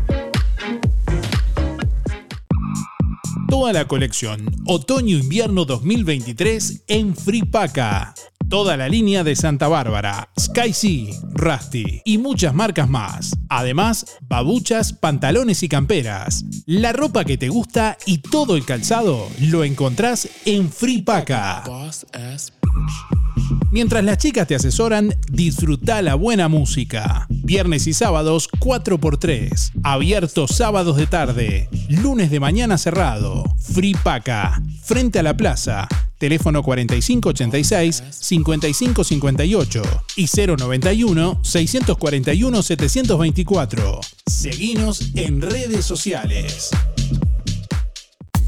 S16: Toda la colección Otoño-Invierno 2023 en Fripaca. Toda la línea de Santa Bárbara, Sky Rusty y muchas marcas más. Además, babuchas, pantalones y camperas. La ropa que te gusta y todo el calzado lo encontrás en Fripaca. Mientras las chicas te asesoran, disfruta la buena música. Viernes y sábados 4x3. Abierto sábados de tarde. Lunes de mañana cerrado. Free Paca. Frente a la plaza. Teléfono 4586-5558 y 091-641-724. Seguinos en redes sociales.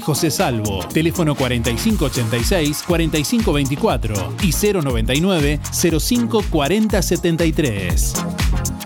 S16: José Salvo. Teléfono 4586-4524 y 099-054073.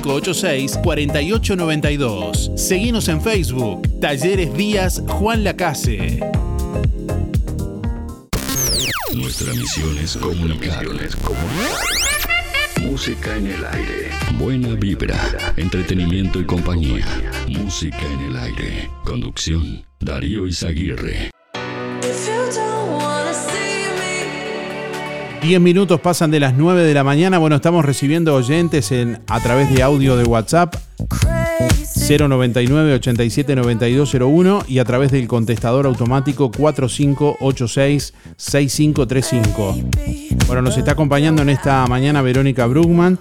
S16: 4892. Seguinos en Facebook. Talleres Díaz Juan Lacase.
S1: Nuestra misión es comunicar. Música en el aire. Buena vibra, entretenimiento y compañía. Música en el aire. Conducción, Darío Izaguirre.
S6: 10 minutos pasan de las 9 de la mañana. Bueno, estamos recibiendo oyentes en, a través de audio de WhatsApp 099 87 9201 y a través del contestador automático 4586 6535. Bueno, nos está acompañando en esta mañana Verónica Brugman.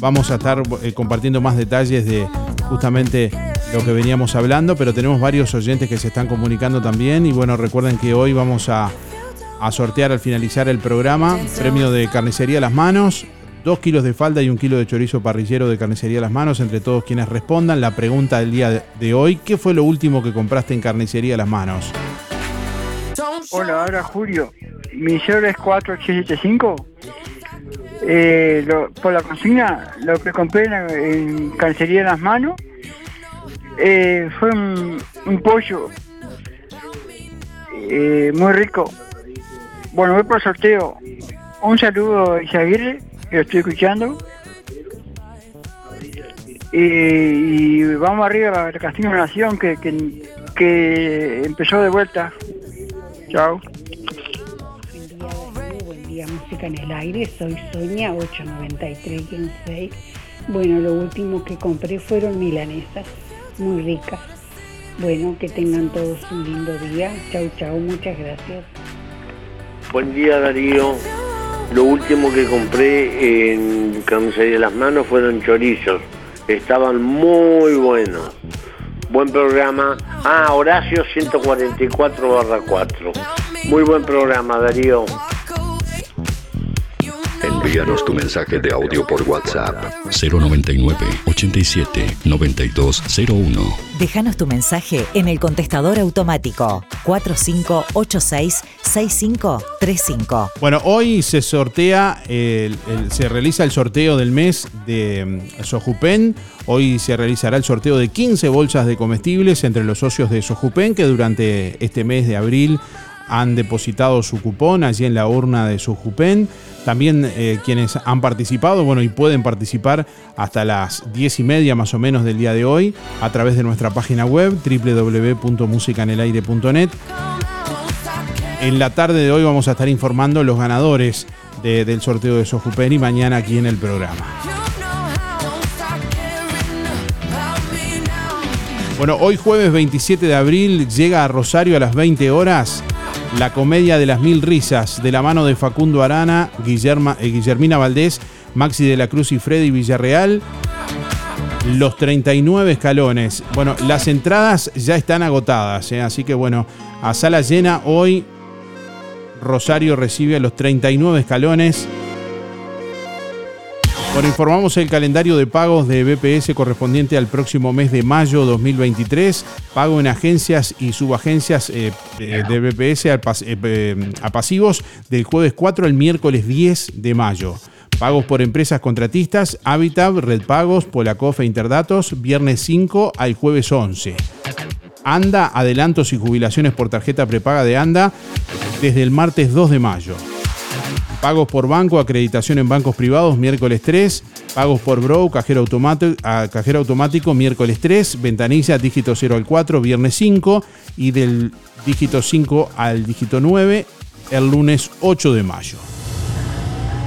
S6: Vamos a estar eh, compartiendo más detalles de justamente lo que veníamos hablando, pero tenemos varios oyentes que se están comunicando también y bueno, recuerden que hoy vamos a a sortear al finalizar el programa. Premio de carnicería Las Manos. Dos kilos de falda y un kilo de chorizo parrillero de carnicería Las Manos entre todos quienes respondan. La pregunta del día de hoy, ¿qué fue lo último que compraste en carnicería Las Manos?
S25: Hola, ahora Julio. Mi cero es 4875. Eh, por la consigna, lo que compré en, carnicería Las Manos eh, fue un, un pollo eh, muy rico. Bueno, voy por sorteo. Un saludo Isaguirre, que lo estoy escuchando. Y vamos arriba al Castillo Nación, que, que, que empezó de vuelta. Chao.
S26: Buen día, música en el aire. Soy Sonia 893-6. Bueno, lo último que compré fueron milanesas, muy ricas. Bueno, que tengan todos un lindo día. Chau, chau, muchas gracias.
S27: Buen día Darío. Lo último que compré en Carnicería de las Manos fueron chorizos. Estaban muy buenos. Buen programa. Ah, Horacio 144 barra 4. Muy buen programa, Darío.
S1: Envíanos tu mensaje de audio por WhatsApp 099 87 9201.
S28: Déjanos tu mensaje en el contestador automático 4586-6535.
S6: Bueno, hoy se sortea, el- el- se realiza el sorteo del mes de mm, Sojupen. Hoy se realizará el sorteo de 15 bolsas de comestibles entre los socios de Sojupen que durante este mes de abril han depositado su cupón allí en la urna de Sojupen. También eh, quienes han participado, bueno, y pueden participar hasta las 10 y media más o menos del día de hoy a través de nuestra página web www.musicanelaire.net. En la tarde de hoy vamos a estar informando los ganadores de- del sorteo de Sojupen y mañana aquí en el programa. Bueno, hoy jueves 27 de abril llega a Rosario a las 20 horas la comedia de las mil risas de la mano de Facundo Arana, eh, Guillermina Valdés, Maxi de la Cruz y Freddy Villarreal. Los 39 escalones. Bueno, las entradas ya están agotadas, ¿eh? así que bueno, a sala llena hoy Rosario recibe a los 39 escalones. Bueno, informamos el calendario de pagos de BPS correspondiente al próximo mes de mayo 2023. Pago en agencias y subagencias eh, de BPS eh, eh, a pasivos del jueves 4 al miércoles 10 de mayo. Pagos por empresas contratistas, Habitab, Red Pagos, Polacof e Interdatos, viernes 5 al jueves 11. ANDA, adelantos y jubilaciones por tarjeta prepaga de ANDA desde el martes 2 de mayo. Pagos por banco, acreditación en bancos privados, miércoles 3. Pagos por Bro, cajero automático, cajero automático, miércoles 3. Ventanilla, dígito 0 al 4, viernes 5. Y del dígito 5 al dígito 9, el lunes 8 de mayo.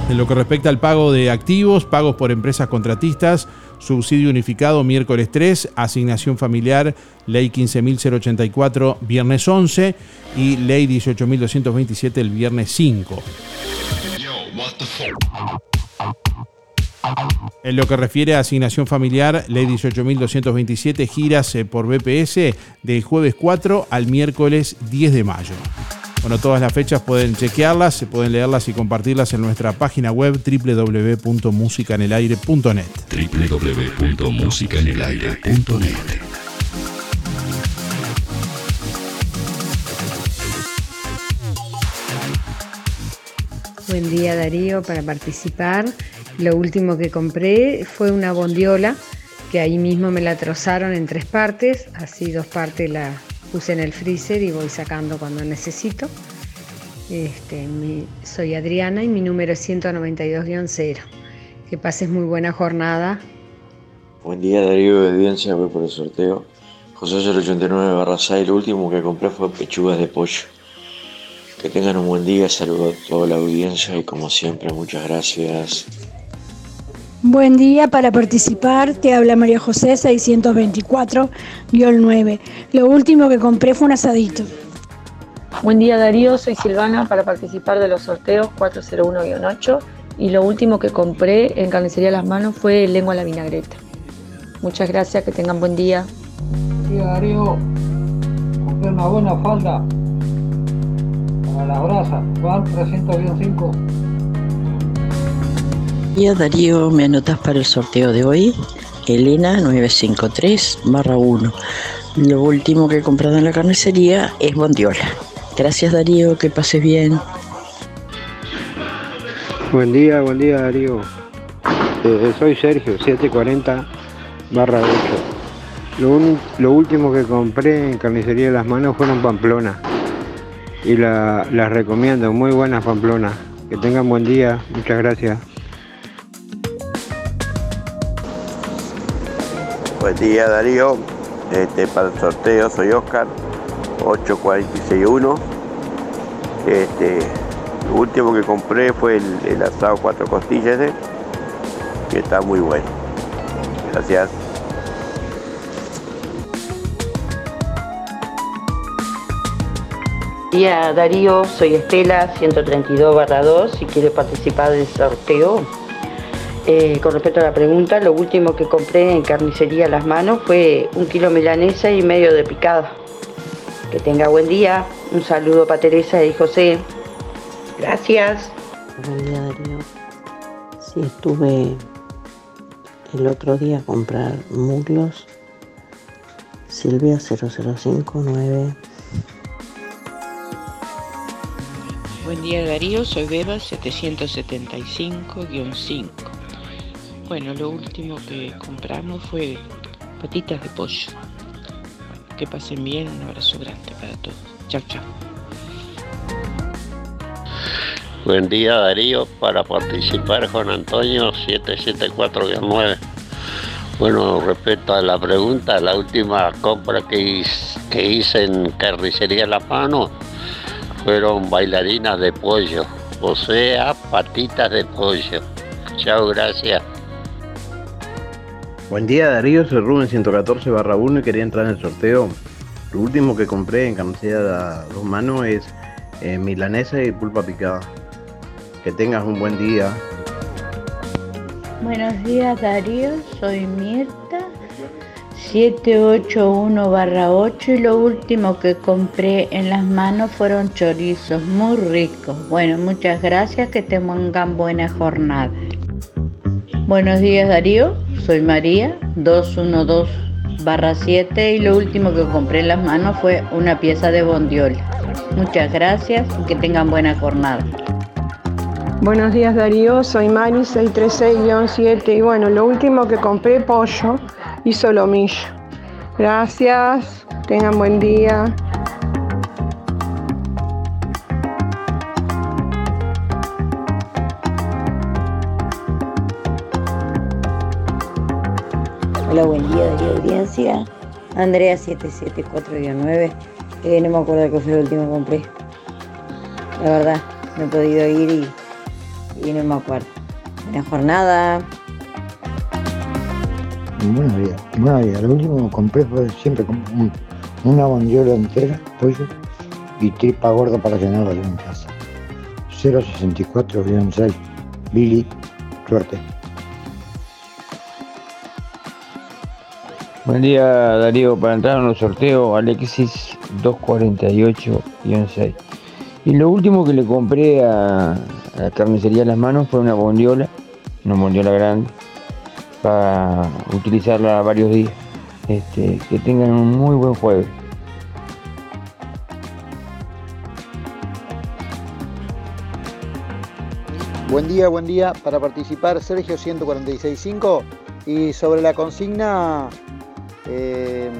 S6: En lo que respecta al pago de activos, pagos por empresas contratistas, subsidio unificado miércoles 3, asignación familiar, ley 15.084, viernes 11 y ley 18.227 el viernes 5. En lo que refiere a asignación familiar, ley 18.227, giras por BPS del jueves 4 al miércoles 10 de mayo. Bueno, todas las fechas pueden chequearlas, se pueden leerlas y compartirlas en nuestra página web www.musicanelaire.net.
S1: www.musicanelaire.net.
S26: Buen día Darío para participar. Lo último que compré fue una bondiola que ahí mismo me la trozaron en tres partes, así dos partes la puse en el freezer y voy sacando cuando necesito. Este, soy Adriana y mi número es 192-0. Que pases muy buena jornada.
S29: Buen día Darío de Audiencia, voy por el sorteo. José 089 barra 6, lo último que compré fue pechugas de pollo. Que tengan un buen día, saludo a toda la audiencia y como siempre muchas gracias.
S30: Buen día para participar, te habla María José 624-9. Lo último que compré fue un asadito.
S31: Buen día Darío, soy Silvana para participar de los sorteos 401-8 y lo último que compré en Carnicería Las Manos fue lengua a la vinagreta. Muchas gracias, que tengan buen día.
S32: Sí, Darío, compré una buena falda para las brasas, Juan 300-5.
S33: Día Darío, me anotas para el sorteo de hoy. Elena 953 barra 1. Lo último que he comprado en la carnicería es bondiola. Gracias Darío, que pases bien.
S34: Buen día, buen día Darío. Eh, soy Sergio, 740 barra 8. Lo, último que compré en Carnicería de las Manos fueron Pamplona. Y la- las recomiendo, muy buenas Pamplona. Que tengan buen día, muchas gracias.
S35: Buen día Darío, este, para el sorteo soy Oscar, 8461. Este, lo último que compré fue el, asado cuatro costillas, que está muy bueno. Gracias.
S36: Día Darío, soy Estela, 132 barra 2, si quiere participar del sorteo. Eh, con respecto a la pregunta, lo último que compré en carnicería Las Manos fue un kilo milanesa y medio de picada. Que tenga buen día. Un saludo para Teresa y José. Gracias.
S37: Buen día Darío. Sí, estuve el otro día a comprar muslos. Silvia 0059.
S38: Buen día Darío, soy Beba 775-5. Bueno, lo último que compramos fue patitas de pollo. Que pasen bien, un abrazo grande para todos. Chao, chao.
S39: Buen día Darío, para participar Juan Antonio 774-9. Bueno, respecto a la pregunta, la última compra que hice, que hice en Carnicería La Mano fueron bailarinas de pollo, o sea, patitas de pollo. Chao, gracias.
S40: Buen día Darío, soy Rubén 114 barra 1 y quería entrar en el sorteo. Lo último que compré en carnicería a dos manos es eh, milanesa y pulpa picada. Que tengas un buen día.
S41: Buenos días Darío, soy Mirta 781 barra 8 y lo último que compré en las manos fueron chorizos muy ricos. Bueno, muchas gracias, que tengan buena jornada. Buenos días Darío, soy María 212 barra 7 y lo último que compré en las manos fue una pieza de bondiola. Muchas gracias y que tengan buena jornada.
S42: Buenos días Darío, soy Mari 636-7 y bueno, lo último que compré pollo y solomillo. Gracias, tengan buen día.
S43: Hola, buen día Darío Audiencia. Andrea 774-9. Eh, no me acuerdo qué fue lo último que compré. La verdad, no he podido ir y, no me acuerdo. Buena jornada.
S44: Buenos días. Buenos días. Lo último que compré fue siempre como un- una bondiola entera, pollo y tripa gorda para llenarla yo en casa. 064-6. Billy, suerte.
S45: Buen día Darío, para entrar en los sorteos Alexis 248-6. Y lo último que le compré a, a la carnicería Las Manos fue una bondiola, una bondiola grande, para utilizarla varios días. Este, que tengan un muy buen jueves.
S46: Buen día, buen día. Para participar, Sergio 1465. Y sobre la consigna, eh,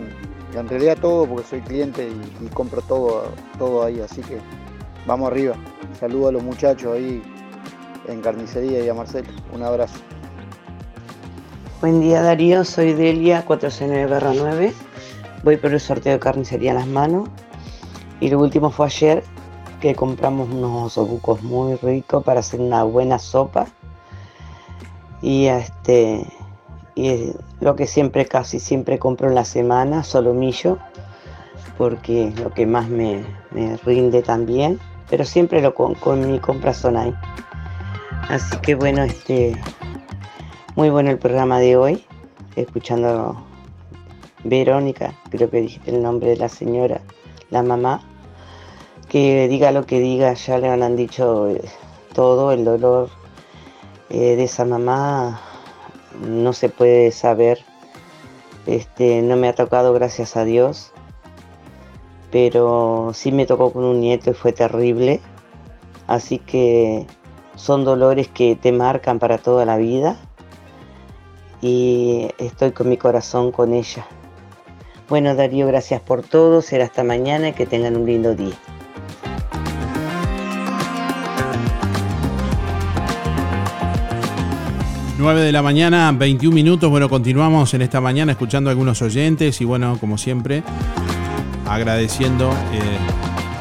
S46: en realidad todo, porque soy cliente y, compro todo, todo ahí, así que vamos arriba. Saludo a los muchachos ahí en carnicería y a Marcelo. Un abrazo.
S43: Buen día Darío, soy Delia 469-9. Voy por el sorteo de carnicería en las manos. Y lo último fue ayer que compramos unos osobucos muy ricos para hacer una buena sopa. Y este y eh, lo que siempre, casi siempre compro en la semana, solomillo, porque es lo que más me, me rinde también. Pero siempre lo con, con mi compra son ahí. Así que bueno, este muy bueno el programa de hoy, escuchando Verónica, creo que dijiste el nombre de la señora, la mamá, que diga lo que diga, ya le han dicho eh, todo, el dolor eh, de esa mamá no se puede saber, este, no me ha tocado gracias a Dios, pero sí me tocó con un nieto y fue terrible, así que son dolores que te marcan para toda la vida y estoy con mi corazón con ella. Bueno, Darío, gracias por todo. Será hasta mañana y que tengan un lindo día.
S6: 9 de la mañana, 21 minutos. Bueno, continuamos en esta mañana escuchando a algunos oyentes y bueno, como siempre, agradeciendo eh,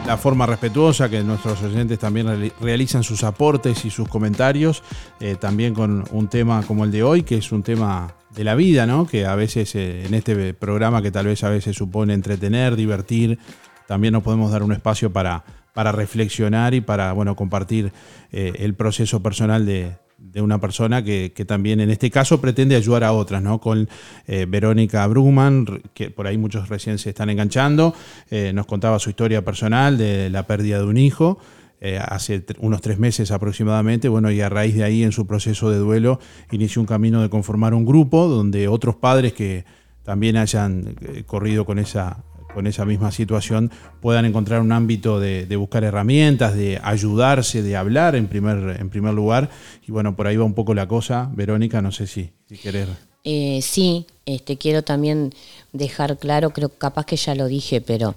S6: la forma respetuosa que nuestros oyentes también reali- realizan sus aportes y sus comentarios, eh, también con un tema como el de hoy, que es un tema de la vida, ¿no? Que a veces eh, en este programa que tal vez a veces supone entretener, divertir, también nos podemos dar un espacio para, para reflexionar y para bueno, compartir el proceso personal de, de una persona que, que, también en este caso pretende ayudar a otras, ¿no? Con eh, Verónica Bruman, que por ahí muchos recién se están enganchando, eh, nos contaba su historia personal de la pérdida de un hijo. Eh, hace unos tres meses aproximadamente, bueno, y a raíz de ahí en su proceso de duelo inició un camino de conformar un grupo donde otros padres que también hayan corrido con esa con esa misma situación puedan encontrar un ámbito de, buscar herramientas, de ayudarse, de hablar en primer, en primer lugar. Y bueno, por ahí va un poco la cosa. Verónica, no sé si, si querés.
S19: Eh, sí, este, quiero también dejar claro, creo capaz que ya lo dije, pero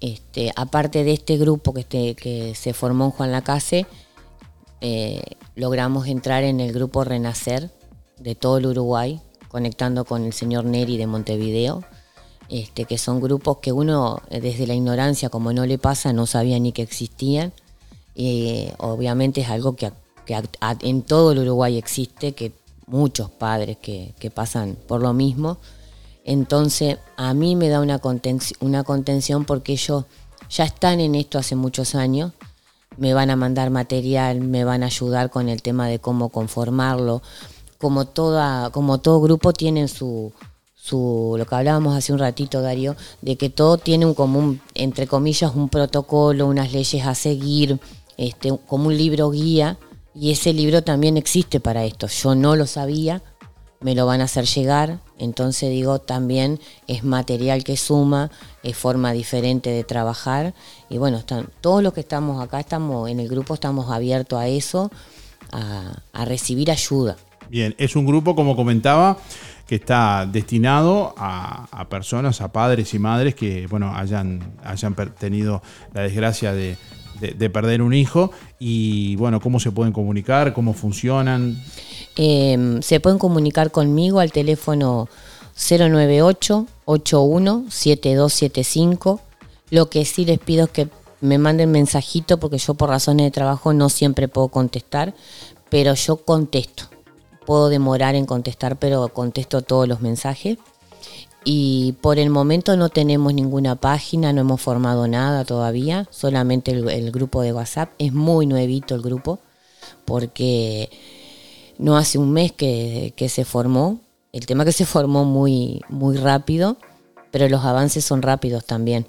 S19: este, aparte de este grupo que, este, que se formó en Juan Lacase, eh, logramos entrar en el grupo Renacer de todo el Uruguay, conectando con el señor Neri de Montevideo este, que son grupos que uno eh, desde la ignorancia, como no le pasa, no sabía ni que existían. y obviamente es algo que, en todo el Uruguay existe, que muchos padres que, pasan por lo mismo. Entonces a mí me da una, una contención porque ellos ya están en esto hace muchos años, me van a mandar material, me van a ayudar con el tema de cómo conformarlo. Como, toda, como todo grupo tienen su, lo que hablábamos hace un ratito, Darío, de que todo tiene un común, entre comillas, un protocolo, unas leyes a seguir, este, como un libro guía, y ese libro también existe para esto. Yo no lo sabía, me lo van a hacer llegar, entonces digo, también es material que suma, es forma diferente de trabajar, y bueno, están, todos los que estamos acá, estamos en el grupo, estamos abiertos a eso, a, a recibir ayuda.
S6: Bien, es un grupo, como comentaba, que está destinado a, personas, a padres y madres que bueno, hayan, hayan tenido la desgracia de, perder un hijo y bueno, cómo se pueden comunicar, cómo funcionan.
S19: Em, se pueden comunicar conmigo al teléfono 098 81 7275. Lo que sí les pido es que me manden mensajito porque yo por razones de trabajo no siempre puedo contestar, pero yo contesto puedo demorar en contestar, pero contesto todos los mensajes. Y por el momento no tenemos ninguna página, no hemos formado nada todavía, solamente el, grupo de WhatsApp. Es muy nuevito el grupo, porque no hace un mes que, se formó. El tema que se formó muy, muy rápido, pero los avances son rápidos también.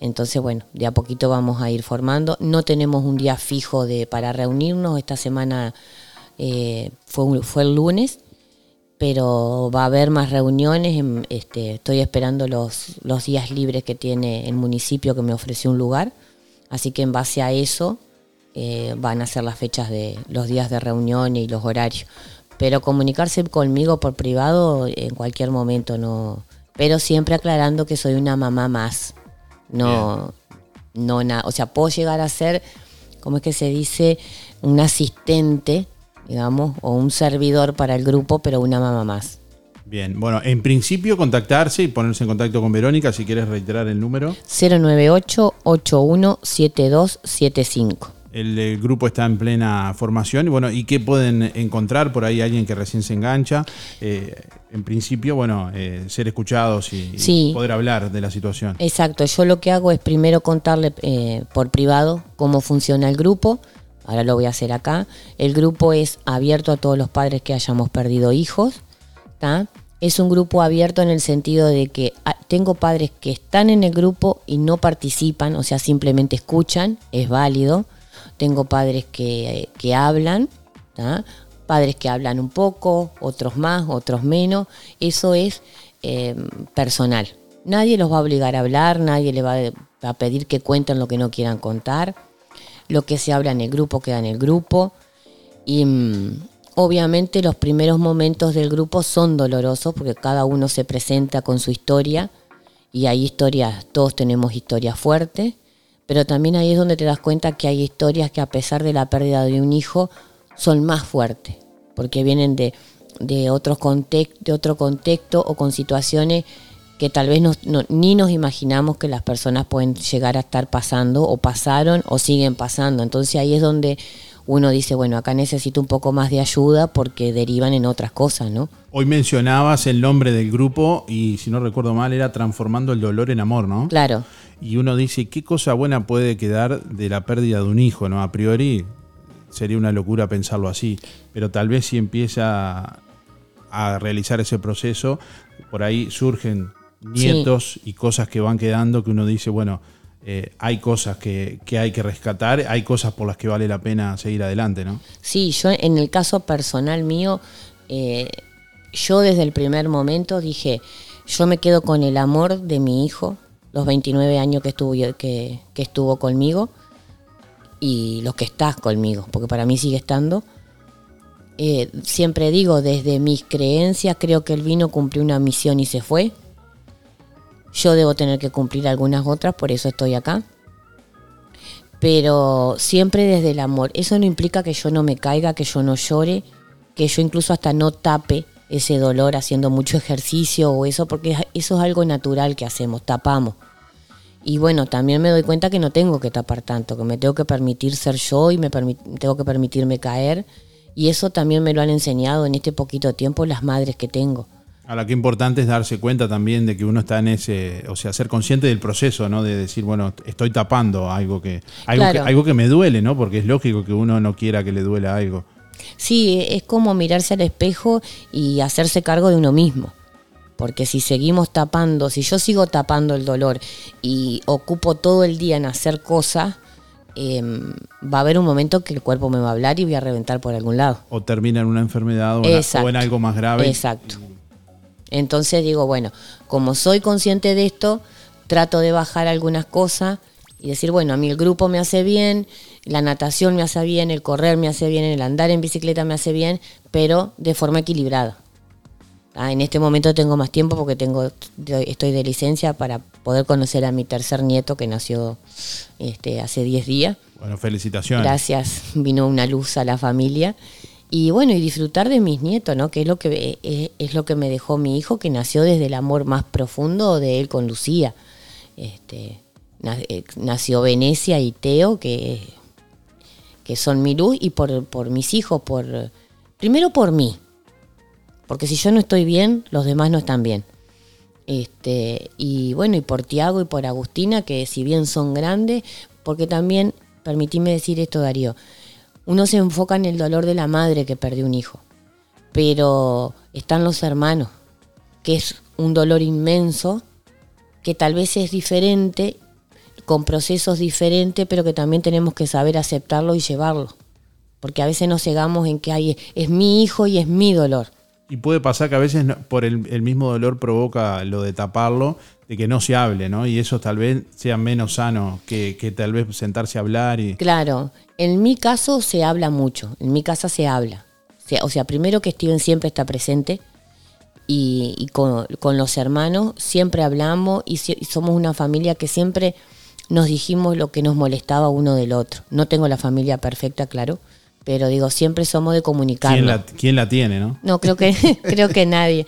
S19: Entonces, bueno, de a poquito vamos a ir formando. No tenemos un día fijo de, para reunirnos. Esta semana eh, fue, fue el lunes, pero va a haber más reuniones. Este, estoy esperando los, los días libres que tiene el municipio que me ofreció un lugar. Así que en base a eso eh, van a ser las fechas de los días de reunión y los horarios. Pero comunicarse conmigo por privado en cualquier momento no. Pero siempre aclarando que soy una mamá más. No, no nada. O sea, puedo llegar a ser, ¿cómo es que se dice? Un asistente digamos, o un servidor para el grupo, pero una mamá más.
S6: Bien, bueno, en principio contactarse y ponerse en contacto con Verónica, si quieres reiterar el número.
S19: 098-817275.
S6: El, el, grupo está en plena formación y bueno, ¿y qué pueden encontrar por ahí alguien que recién se engancha? Eh, en principio, bueno, eh, ser escuchados y, poder hablar de la situación.
S19: Exacto, yo lo que hago es primero contarle eh, por privado cómo funciona el grupo, ahora lo voy a hacer acá. El grupo es abierto a todos los padres que hayamos perdido hijos. Es un grupo abierto en el sentido de que ah, tengo padres que están en el grupo y no participan, o sea, simplemente escuchan, es válido. Tengo padres que, hablan, padres que hablan un poco, otros más, otros menos. Eso es eh, personal. Nadie los va a obligar a hablar, nadie le va a pedir que cuenten lo que no quieran contar lo que se habla en el grupo queda en el grupo. Y mm, obviamente los primeros momentos del grupo son dolorosos porque cada uno se presenta con su historia y hay historias, todos tenemos historias fuertes, pero también ahí es donde te das cuenta que hay historias que a pesar de la pérdida de un hijo son más fuertes, porque vienen de, de, otros de otro contexto o con situaciones que tal vez ni nos imaginamos que las personas pueden llegar a estar pasando o pasaron o siguen pasando. Entonces ahí es donde uno dice, bueno, acá necesito un poco más de ayuda porque derivan en otras cosas, ¿no?
S6: Hoy mencionabas el nombre del grupo y si no recuerdo mal era Transformando el Dolor en Amor, ¿no?
S19: Claro.
S6: y uno dice, ¿qué cosa buena puede quedar de la pérdida de un hijo? ¿no? A priori sería una locura pensarlo así, pero tal vez si empieza a realizar ese proceso, por ahí surgen nietos y cosas que van quedando que uno dice, bueno, eh, hay cosas que, que, hay que rescatar, hay cosas por las que vale la pena seguir adelante, ¿no?
S19: Sí, yo en el caso personal mío, eh, yo desde el primer momento dije, yo me quedo con el amor de mi hijo, los 29 años que estuvo, que, que estuvo conmigo y los que estás conmigo, porque para mí sigue estando. Eh, siempre digo, desde mis creencias, creo que el vino cumplió una misión y se fue. Yo debo tener que cumplir algunas otras, por eso estoy acá. Pero siempre desde el amor. Eso no implica que yo no me caiga, que yo no llore, que yo incluso hasta no tape ese dolor haciendo mucho ejercicio o eso, porque eso es algo natural que hacemos, tapamos. Y bueno, también me doy cuenta que no tengo que tapar tanto, que me tengo que permitir ser yo y me tengo que permitirme caer. Y eso también me lo han enseñado en este poquito tiempo las madres que tengo.
S6: Ahora, qué importante es darse cuenta también de que uno está en ese, o sea, ser consciente del proceso, ¿no? De decir, bueno, estoy tapando algo que, algo, que, algo que me duele, ¿no? Porque es lógico que uno no quiera que le duela algo.
S19: Sí, es como mirarse al espejo y hacerse cargo de uno mismo. Porque si seguimos tapando, si yo sigo tapando el dolor y ocupo todo el día en hacer cosas, em, va a haber un momento que el cuerpo me va a hablar y voy a reventar por algún lado.
S6: O termina en una enfermedad o, o en algo más grave.
S19: Exacto. Entonces digo, bueno, como soy consciente de esto, trato de bajar algunas cosas y decir, bueno, a mí el grupo me hace bien, la natación me hace bien, el correr me hace bien, el andar en bicicleta me hace bien, pero de forma equilibrada. Ah, en este momento tengo más tiempo porque tengo, estoy de licencia para poder conocer a mi tercer nieto que nació este, hace 10 días.
S6: Bueno, felicitaciones.
S19: Gracias, vino una luz a la familia y bueno, y disfrutar de mis nietos, ¿no? Que es lo que es, lo que me dejó mi hijo, que nació desde el amor más profundo de él con Lucía. Este, eh, nació Venecia y Teo, que, que son mi luz, y por, por mis hijos, por primero por mí, porque si yo no estoy bien, los demás no están bien. Este, y bueno, y por Tiago y por Agustina, que si bien son grandes, porque también, permitíme decir esto, Darío, uno se enfoca en el dolor de la madre que perdió un hijo, pero están los hermanos, que es un dolor inmenso, que tal vez es diferente, con procesos diferentes, pero que también tenemos que saber aceptarlo y llevarlo. Porque a veces nos cegamos en que hay, es mi hijo y es mi dolor.
S6: Y puede pasar que a veces por el, mismo dolor provoca lo de taparlo, de que no se hable, ¿no? Y eso tal vez sea menos sano que, que tal vez sentarse a hablar y...
S19: Claro, en mi caso se habla mucho, en mi casa se habla. O sea, primero que Steven siempre está presente y, con, los hermanos siempre hablamos y, somos una familia que siempre nos dijimos lo que nos molestaba uno del otro. No tengo la familia perfecta, claro, pero digo, siempre somos de comunicar.
S6: ¿Quién ¿Quién la tiene, no?
S19: No, creo que, creo que nadie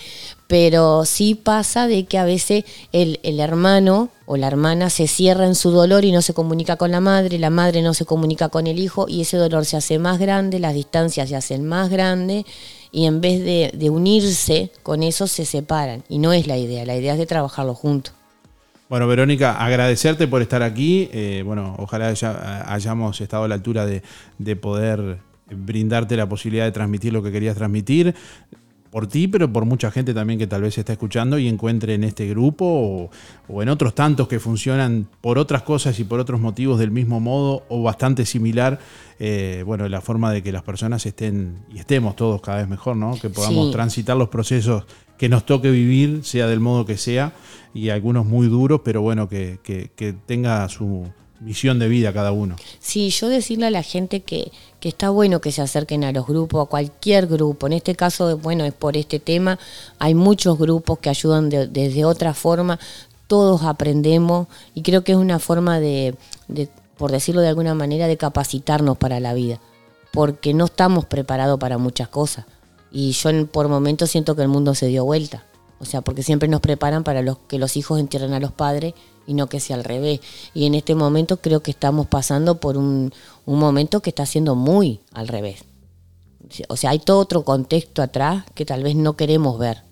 S19: pero sí pasa de que a veces el, hermano o la hermana se cierra en su dolor y no se comunica con la madre, la madre no se comunica con el hijo y ese dolor se hace más grande, las distancias se hacen más grandes y en vez de, unirse con eso se separan y no es la idea, la idea es de trabajarlo juntos.
S6: Bueno, Verónica, agradecerte por estar aquí. Eh, bueno, ojalá hayamos estado a la altura de, de poder brindarte la posibilidad de transmitir lo que querías transmitir por ti, pero por mucha gente también que tal vez está escuchando y encuentre en este grupo o, en otros tantos que funcionan por otras cosas y por otros motivos del mismo modo o bastante similar, eh, bueno, la forma de que las personas estén y estemos todos cada vez mejor, ¿no? Que podamos transitar los procesos que nos toque vivir, sea del modo que sea, y algunos muy duros, pero bueno, que, que tenga su misión de vida cada uno.
S19: Sí, yo decirle a la gente que, que está bueno que se acerquen a los grupos, a cualquier grupo. En este caso, bueno, es por este tema. Hay muchos grupos que ayudan desde otra forma. Todos aprendemos y creo que es una forma de, por decirlo de alguna manera, de capacitarnos para la vida. Porque no estamos preparados para muchas cosas. Y yo por momentos siento que el mundo se dio vuelta. O sea, porque siempre nos preparan para que los hijos entierren a los padres y no que sea al revés. Y en este momento creo que estamos pasando por un, momento que está siendo muy al revés. O sea, hay todo otro contexto atrás que tal vez no queremos ver.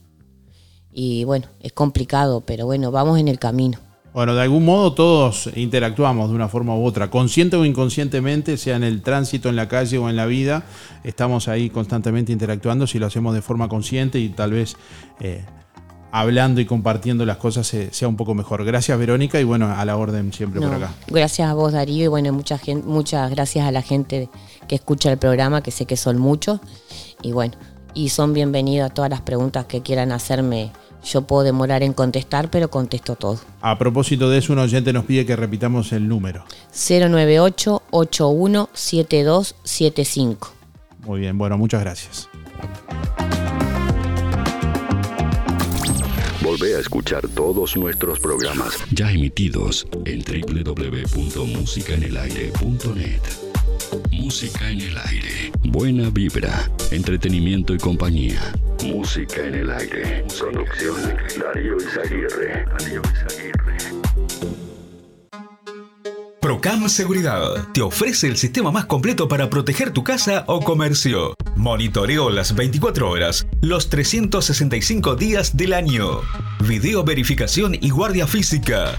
S19: Y bueno, es complicado, pero bueno, vamos en el camino.
S6: Bueno, de algún modo todos interactuamos de una forma u otra, consciente o inconscientemente, sea en el tránsito, en la calle o en la vida, estamos ahí constantemente interactuando, si lo hacemos de forma consciente y tal vez eh, hablando y compartiendo las cosas sea un poco mejor. Gracias Verónica y bueno, a la orden siempre por acá.
S19: Gracias a vos Darío y bueno, mucha gente, muchas gracias a la gente que escucha el programa, que sé que son muchos y bueno, y son bienvenidos a todas las preguntas que quieran hacerme yo puedo demorar en contestar, pero contesto todo.
S6: A propósito de eso, un oyente nos pide que repitamos el número.
S19: 098-817275.
S6: Muy bien, bueno, muchas gracias.
S1: Volvé a escuchar todos nuestros programas ya emitidos en www.musicaenelaire.net. Música en el aire. Buena vibra, entretenimiento y compañía. Música en el aire. Producción Darío Izaguirre. Darío Izaguirre.
S23: Procam Seguridad te ofrece el sistema más completo para proteger tu casa o comercio. Monitoreo las 24 horas, los 365 días del año. Video verificación y guardia física.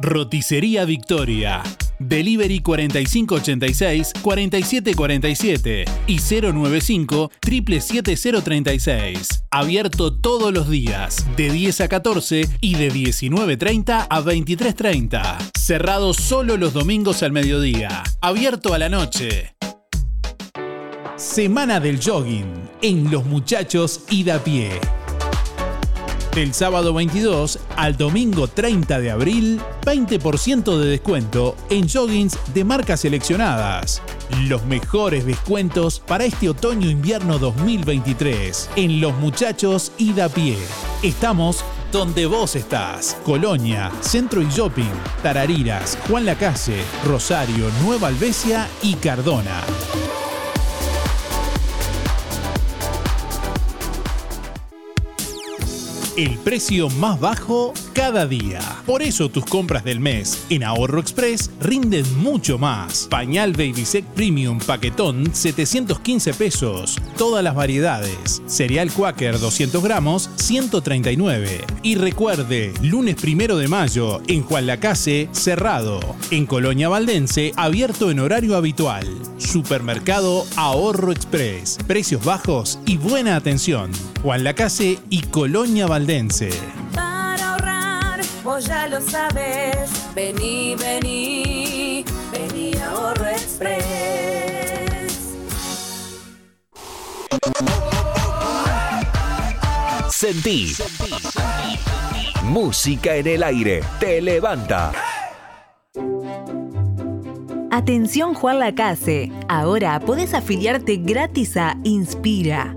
S16: Roticería Victoria. Delivery 4586-4747 y 095 77036. Abierto todos los días, de 10 a 14 y de 19.30 a 23.30. Cerrado solo los domingos al mediodía. Abierto a la noche. Semana del Jogging en Los Muchachos y da pie. Del sábado 22 al domingo 30 de abril, 20% de descuento en joggings de marcas seleccionadas. Los mejores descuentos para este otoño-invierno 2023 en Los Muchachos y da pie. Estamos donde vos estás. Colonia, Centro y Shopping, Tarariras, Juan Lacase, Rosario, Nueva Albesia y Cardona. El precio más bajo cada día. Por eso tus compras del mes en Ahorro Express rinden mucho más. Pañal Baby Sec Premium Paquetón 715 pesos. Todas las variedades. Cereal Quaker 200 gramos 139. Y recuerde, lunes primero de mayo en Juan Lacase cerrado. En Colonia Valdense abierto en horario habitual. Supermercado Ahorro Express. Precios bajos y buena atención. Juan Lacase y Colonia Valdense.
S47: Para ahorrar, vos ya lo sabes. Vení, vení, vení Ahorro Express.
S48: Sentí. Música en el aire. Te levanta.
S8: Atención Juan Lacase. Ahora podés afiliarte gratis a Inspira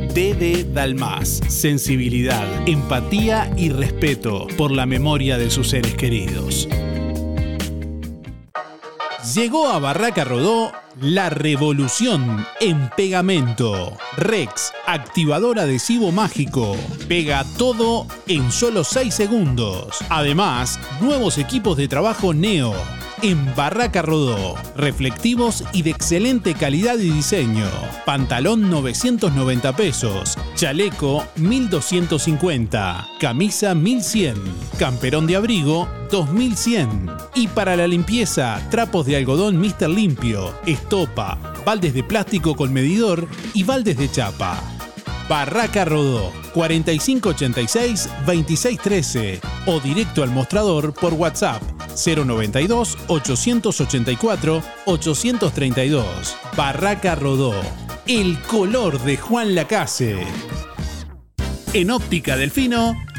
S16: DD Dalmas. Sensibilidad, empatía y respeto por la memoria de sus seres queridos. Llegó a Barraca Rodó la revolución en pegamento. Rex, activador adhesivo mágico. Pega todo en solo 6 segundos. Además, nuevos equipos de trabajo Neo en Barraca Rodó. Reflectivos y de excelente calidad y diseño. Pantalón 990 pesos. Chaleco 1250. Camisa 1100. Camperón de abrigo 2100. Y para la limpieza, trapos de algodón Mr. Limpio, estopa, baldes de plástico con medidor y baldes de chapa. Barraca Rodó 4586-2613 o directo al mostrador por WhatsApp 092 884 832. Barraca Rodó, el color de Juan Lacase. En Óptica Delfino,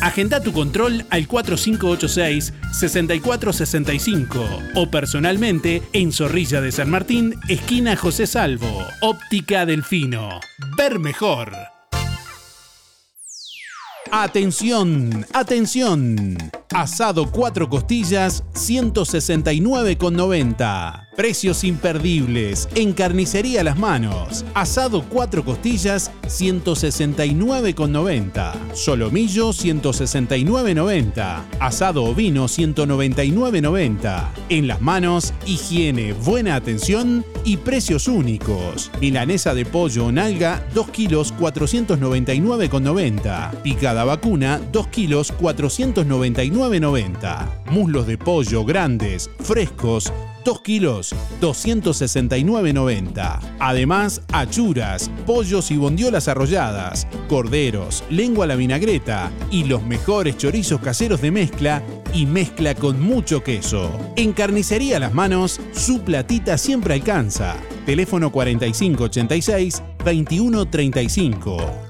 S16: Agenda tu control al 4586-6465 o personalmente en Zorrilla de San Martín, esquina José Salvo. Óptica Delfino. Ver mejor. Atención, atención. Asado cuatro costillas, 169,90. Precios imperdibles. En carnicería las manos. Asado cuatro costillas, 169,90. Solomillo, 169,90. Asado ovino, 199,90. En las manos, higiene, buena atención y precios únicos. Milanesa de pollo o nalga, 2 kilos, 499,90. Picada vacuna, 2 kilos, 499,90. Muslos de pollo grandes, frescos, 2 kilos, 269,90. Además, achuras, pollos y bondiolas arrolladas, corderos, lengua a la vinagreta y los mejores chorizos caseros de mezcla y mezcla con mucho queso. En Carnicería Las Manos, su platita siempre alcanza. Teléfono 4586-2135.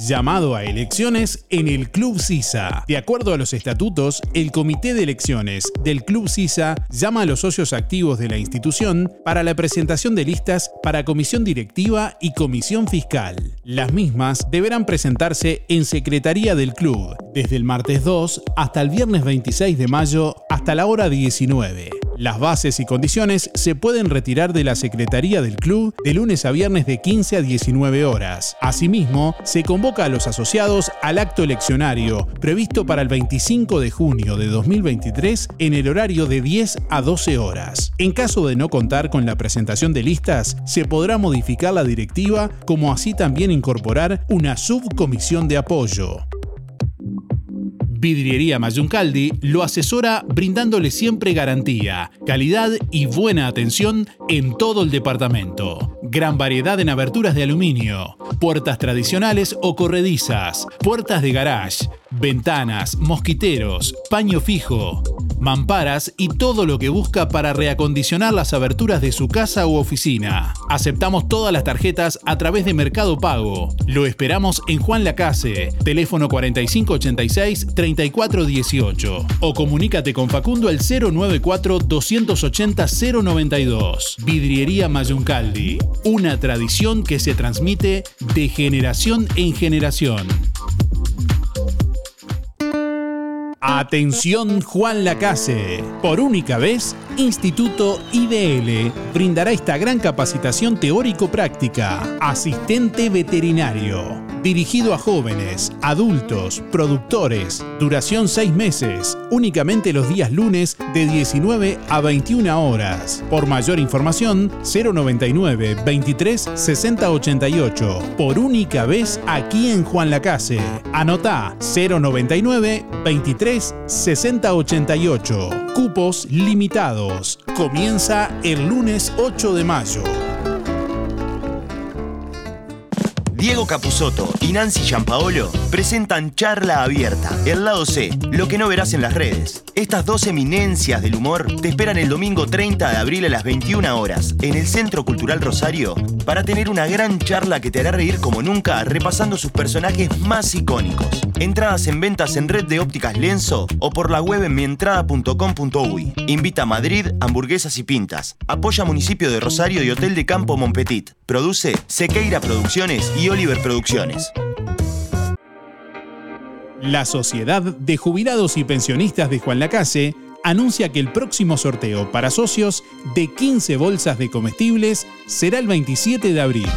S16: Llamado a elecciones en el Club CISA. De acuerdo a los estatutos, el Comité de Elecciones del Club CISA llama a los socios activos de la institución para la presentación de listas para comisión directiva y comisión fiscal. Las mismas deberán presentarse en Secretaría del Club desde el martes 2 hasta el viernes 26 de mayo hasta la hora 19. Las bases y condiciones se pueden retirar de la Secretaría del Club de lunes a viernes de 15 a 19 horas. Asimismo, se convoca a los asociados al acto eleccionario previsto para el 25 de junio de 2023 en el horario de 10 a 12 horas. En caso de no contar con la presentación de listas, se podrá modificar la directiva como así también incorporar una subcomisión de apoyo. Vidriería Mayuncaldi lo asesora brindándole siempre garantía, calidad y buena atención en todo el departamento. Gran variedad en aberturas de aluminio, puertas tradicionales o corredizas, puertas de garage, Ventanas, mosquiteros, paño fijo, mamparas y todo lo que busca para reacondicionar las aberturas de su casa u oficina. Aceptamos todas las tarjetas a través de Mercado Pago. Lo esperamos en Juan Lacase, teléfono 4586-3418 o comunícate con Facundo al 094-280-092. Vidriería Mayuncaldi, una tradición que se transmite de generación en generación. Atención Juan Lacase. Por única vez, Instituto IDL brindará esta gran capacitación teórico-práctica. Asistente veterinario. Dirigido a jóvenes, adultos, productores. Duración 6 meses. Únicamente los días lunes de 19 a 21 horas. Por mayor información, 099 23 60 88. Por única vez aquí en Juan Lacase. Anota 099 23 60 88. Cupos limitados. Comienza el lunes 8 de mayo.
S20: Diego Capusotto y Nancy Giampaolo presentan Charla Abierta, el lado C, lo que no verás en las redes. Estas dos eminencias del humor te esperan el domingo 30 de abril a las 21 horas en el Centro Cultural Rosario para tener una gran charla que te hará reír como nunca repasando sus personajes más icónicos. Entradas en ventas en Red de Ópticas Lienzo o por la web en mientrada.com.uy. Invita a Madrid, hamburguesas y pintas. Apoya Municipio de Rosario y Hotel de Campo Monpetit. Produce Sequeira Producciones y Oliver Producciones.
S16: La Sociedad de Jubilados y Pensionistas de Juan Lacase anuncia que el próximo sorteo para socios de 15 bolsas de comestibles será el 27 de abril.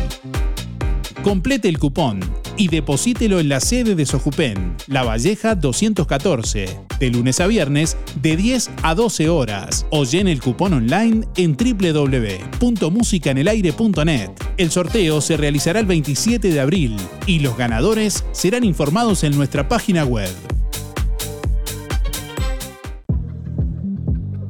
S16: Complete el cupón y deposítelo en la sede de Sojupen, La Valleja 214, de lunes a viernes de 10 a 12 horas o llene el cupón online en www.musicanelaire.net. El sorteo se realizará el 27 de abril y los ganadores serán informados en nuestra página web.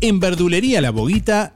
S16: En Verdulería La Boguita,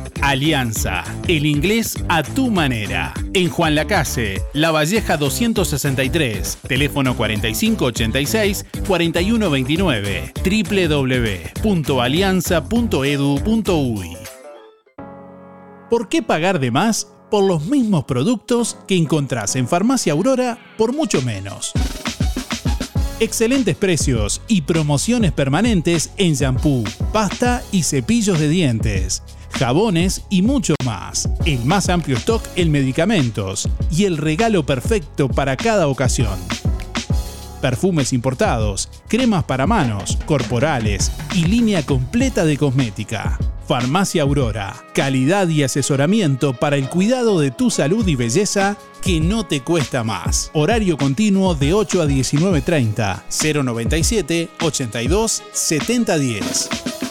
S16: Alianza, el inglés a tu manera. En Juan Lacase, La Valleja 263, teléfono 4586-4129, www.alianza.edu.uy. ¿Por qué pagar de más por los mismos productos que encontrás en Farmacia Aurora por mucho menos? Excelentes precios y promociones permanentes en shampoo, pasta y cepillos de dientes jabones y mucho más. El más amplio stock en medicamentos y el regalo perfecto para cada ocasión. Perfumes importados, cremas para manos, corporales y línea completa de cosmética. Farmacia Aurora, calidad y asesoramiento para el cuidado de tu salud y belleza que no te cuesta más. Horario continuo de 8 a 19.30, 097 82 7010.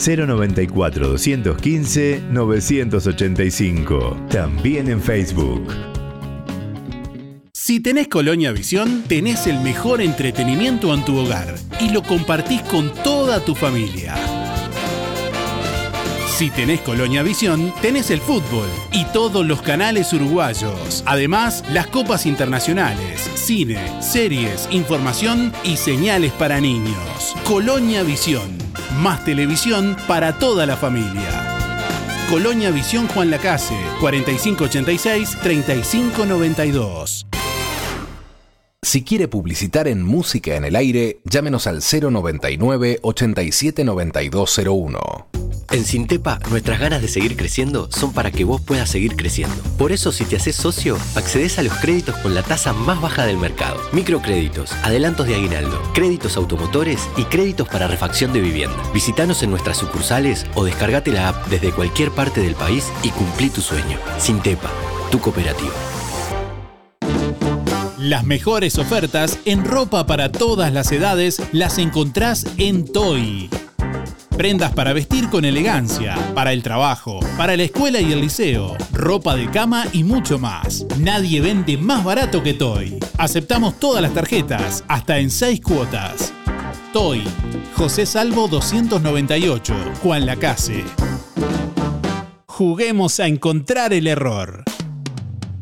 S18: 094 215 985. También en Facebook.
S16: Si tenés Colonia Visión, tenés el mejor entretenimiento en tu hogar y lo compartís con toda tu familia. Si tenés Colonia Visión, tenés el fútbol y todos los canales uruguayos. Además, las copas internacionales, cine, series, información y señales para niños. Colonia Visión. Más televisión para toda la familia. Colonia Visión Juan Lacase, 4586-3592.
S49: Si quiere publicitar en Música en el Aire, llámenos al 099 879201.
S50: En Sintepa, nuestras ganas de seguir creciendo son para que vos puedas seguir creciendo. Por eso, si te haces socio, accedes a los créditos con la tasa más baja del mercado. Microcréditos, adelantos de aguinaldo, créditos automotores y créditos para refacción de vivienda. Visítanos en nuestras sucursales o descargate la app desde cualquier parte del país y cumplí tu sueño. Sintepa, tu cooperativa.
S16: Las mejores ofertas en ropa para todas las edades las encontrás en Toy. Prendas para vestir con elegancia, para el trabajo, para la escuela y el liceo, ropa de cama y mucho más. Nadie vende más barato que Toy. Aceptamos todas las tarjetas, hasta en 6 cuotas. Toy, José Salvo 298, Juan Lacase. Juguemos a encontrar el error.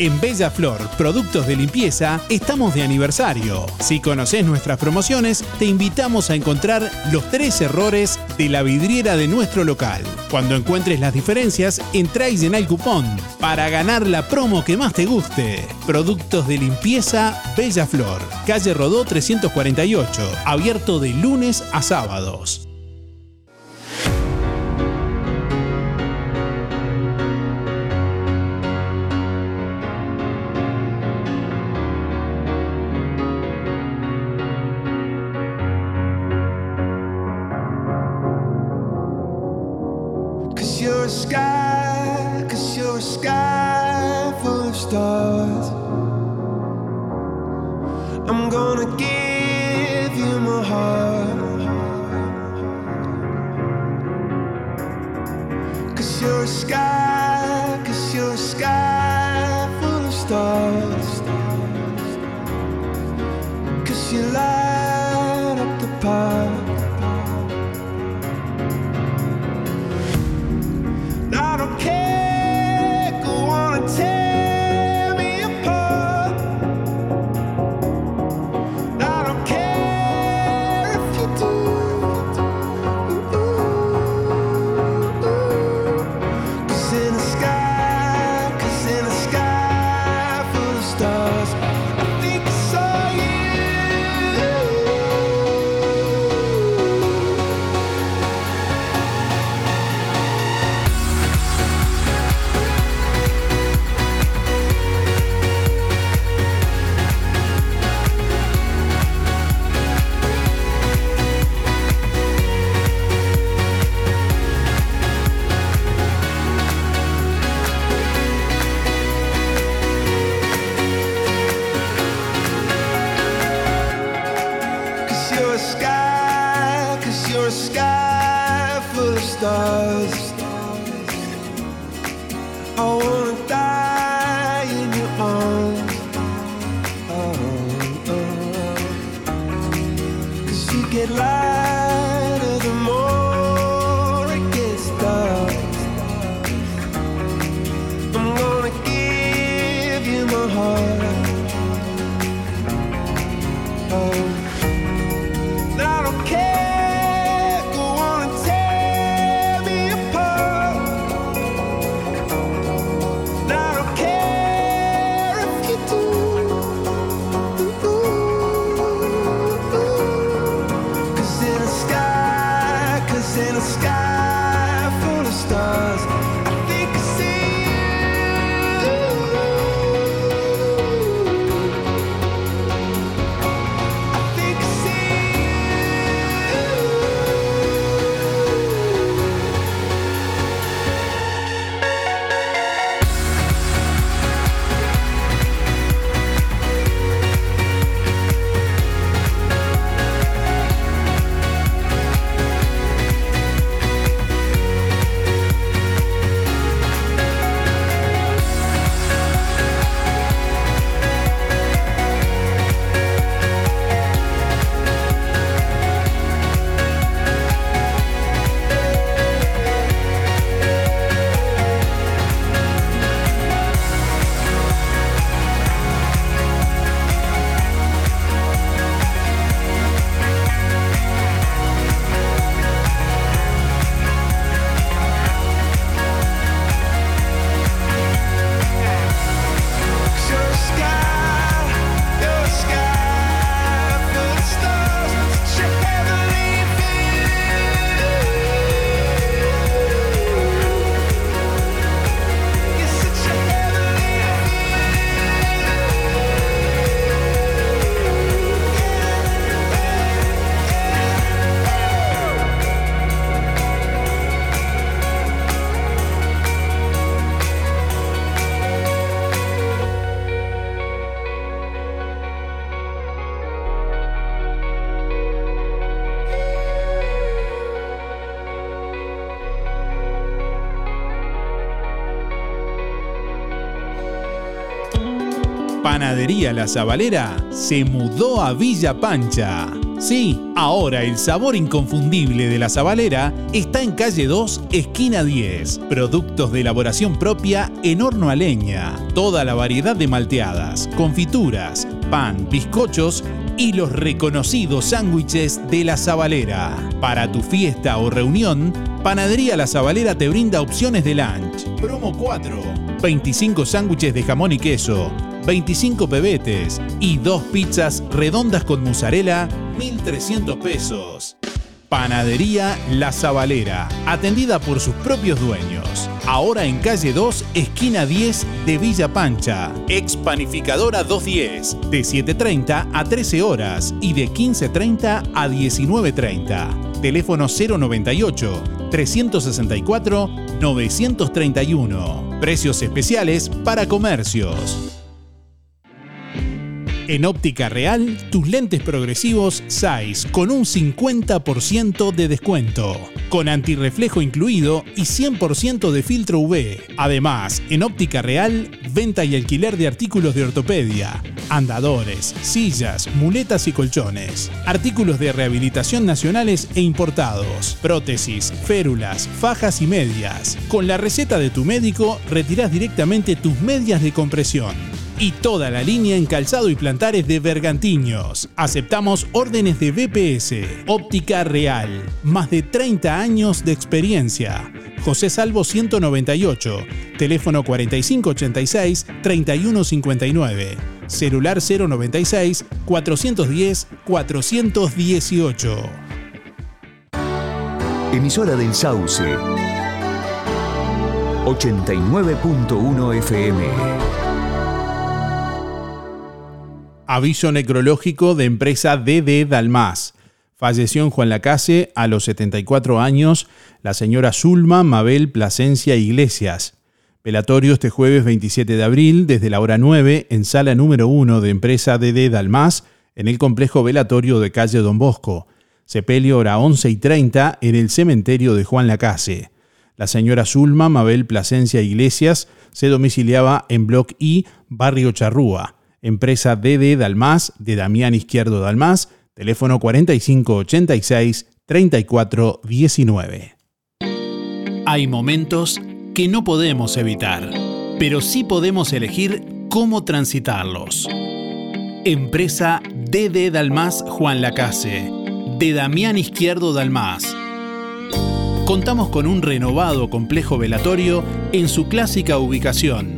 S16: En Bella Flor, productos de limpieza, estamos de aniversario. Si conoces nuestras promociones, te invitamos a encontrar los tres errores de la vidriera de nuestro local. Cuando encuentres las diferencias, entra y llena el cupón para ganar la promo que más te guste. Productos de limpieza Bella Flor, calle Rodó 348, abierto de lunes a sábados.
S51: Sky
S16: Panadería La Zabalera se mudó a Villa Pancha. Sí, ahora el sabor inconfundible de La Zabalera está en calle 2, esquina 10. Productos de elaboración propia en horno a leña. Toda la variedad de malteadas, confituras, pan, bizcochos y los reconocidos sándwiches de La Zabalera. Para tu fiesta o reunión, Panadería La Zabalera te brinda opciones de lunch. Promo 4. 25 sándwiches de jamón y queso, 25 pebetes y dos pizzas redondas con mozzarella, 1.300 pesos. Panadería La Zabalera, atendida por sus propios dueños. Ahora en calle 2, esquina 10 de Villa Pancha. Ex Panificadora 210, de 7.30 a 13 horas y de 15.30 a 19.30. Teléfono 098 364 931. Precios especiales para comercios. En Óptica Real, tus lentes progresivos SAIS con un 50% de descuento, con antirreflejo incluido y 100% de filtro UV. Además, en Óptica Real, venta y alquiler de artículos de ortopedia, andadores, sillas, muletas y colchones, artículos de rehabilitación nacionales e importados, prótesis, férulas, fajas y medias. Con la receta de tu médico, retirás directamente tus medias de compresión y toda la línea en calzado y plantares de Bergantiños. Aceptamos órdenes de BPS. Óptica Real. Más de 30 años de experiencia. José Salvo 198. Teléfono 4586-3159. Celular 096 410 418.
S52: Emisora del Sauce. 89.1 FM.
S6: Aviso necrológico de empresa DD Dalmas. Falleció en Juan Lacase a los 74 años la señora Zulma Mabel Plasencia Iglesias. Velatorio este jueves 27 de abril desde la hora 9 en sala número 1 de empresa DD Dalmas en el complejo velatorio de calle Don Bosco. Sepelio hora 11 y 30 en el cementerio de Juan Lacase. La señora Zulma Mabel Plasencia Iglesias se domiciliaba en Block I, Barrio Charrúa. Empresa DD Dalmas de Damián Izquierdo Dalmas, teléfono 4586-3419.
S16: Hay momentos que no podemos evitar, pero sí podemos elegir cómo transitarlos. Empresa DD Dalmas Juan Lacase, de Damián Izquierdo Dalmas. Contamos con un renovado complejo velatorio en su clásica ubicación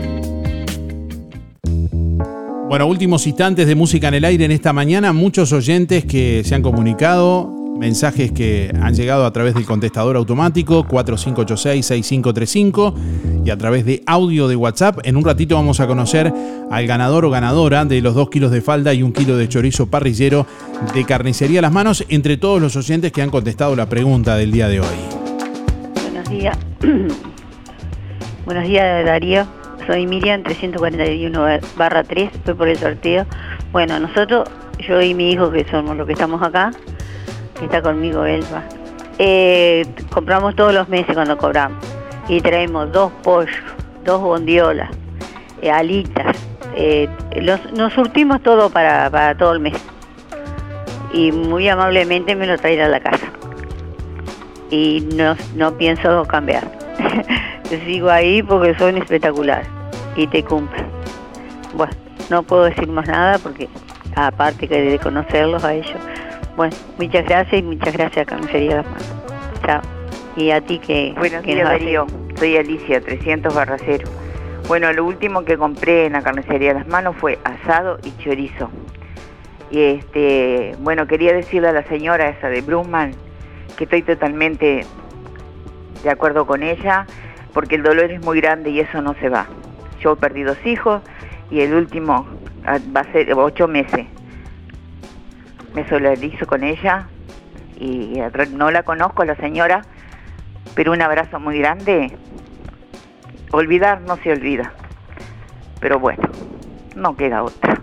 S6: Bueno, últimos instantes de música en el aire en esta mañana. Muchos oyentes que se han comunicado, mensajes que han llegado a través del contestador automático 4586-6535 y a través de audio de WhatsApp. En un ratito vamos a conocer al ganador o ganadora de los 2 kilos de falda y un kilo de chorizo parrillero de carnicería a las manos entre todos los oyentes que han contestado la pregunta del día de hoy.
S53: Buenos días. Buenos días, Darío. Soy Miriam, 341 barra 3, fue por el sorteo. Bueno, nosotros, yo y mi hijo, que somos los que estamos acá, está conmigo Elba, eh, compramos todos los meses cuando cobramos. Y traemos dos pollos, dos bondiolas, eh, alitas. eh, los- nos surtimos todo para, para todo el mes. Y muy amablemente me lo traen a la casa. Y no, no pienso cambiar. Sigo ahí porque son espectaculares y te cumplen. Bueno, no puedo decir más nada porque aparte que de conocerlos a ellos. Bueno, muchas gracias y muchas gracias a Carnicería Las Manos. Chao. Y a ti que,
S54: Buenos
S53: que
S54: días, Darío. Soy Alicia, 300 barra cero. Bueno, lo último que compré en la carnicería Las Manos fue asado y chorizo. Y este, bueno, quería decirle a la señora esa de Brumman que estoy totalmente de acuerdo con ella, porque el dolor es muy grande y eso no se va. Yo perdí dos hijos y el último ah, va a ser ocho meses. Me solidarizo con ella y no la conozco la señora, pero un abrazo muy grande. Olvidar no se olvida, pero bueno, no queda otra.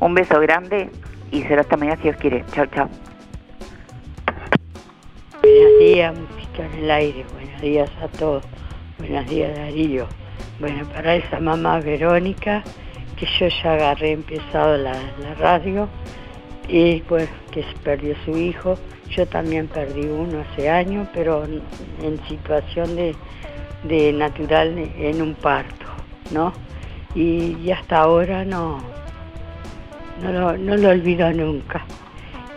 S54: Un beso grande y será hasta mañana si Dios quiere. Chao, chao.
S55: Buenos días, música en el aire. Buenos días a todos. Buenos días, Darío. Bueno, para esa mamá Verónica, que yo ya agarré empezado la, radio, y pues que perdió su hijo. Yo también perdí uno hace años, pero en, en situación de, de natural en un parto, ¿no? Y, y hasta ahora no, no lo, no lo olvido nunca.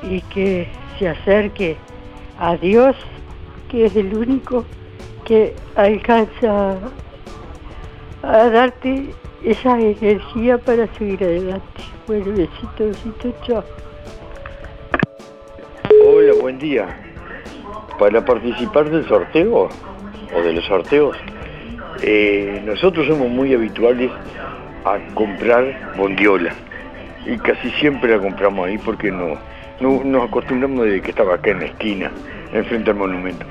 S55: Y que se acerque a Dios, que es el único que alcanza a darte esa energía para seguir adelante. Bueno, besito, besito, chao.
S56: Hola, buen día. Para participar del sorteo o de los sorteos, eh, nosotros somos muy habituales a comprar bondiola y casi siempre la compramos ahí porque no, no nos acostumbramos desde que estaba acá en la esquina, enfrente al monumento.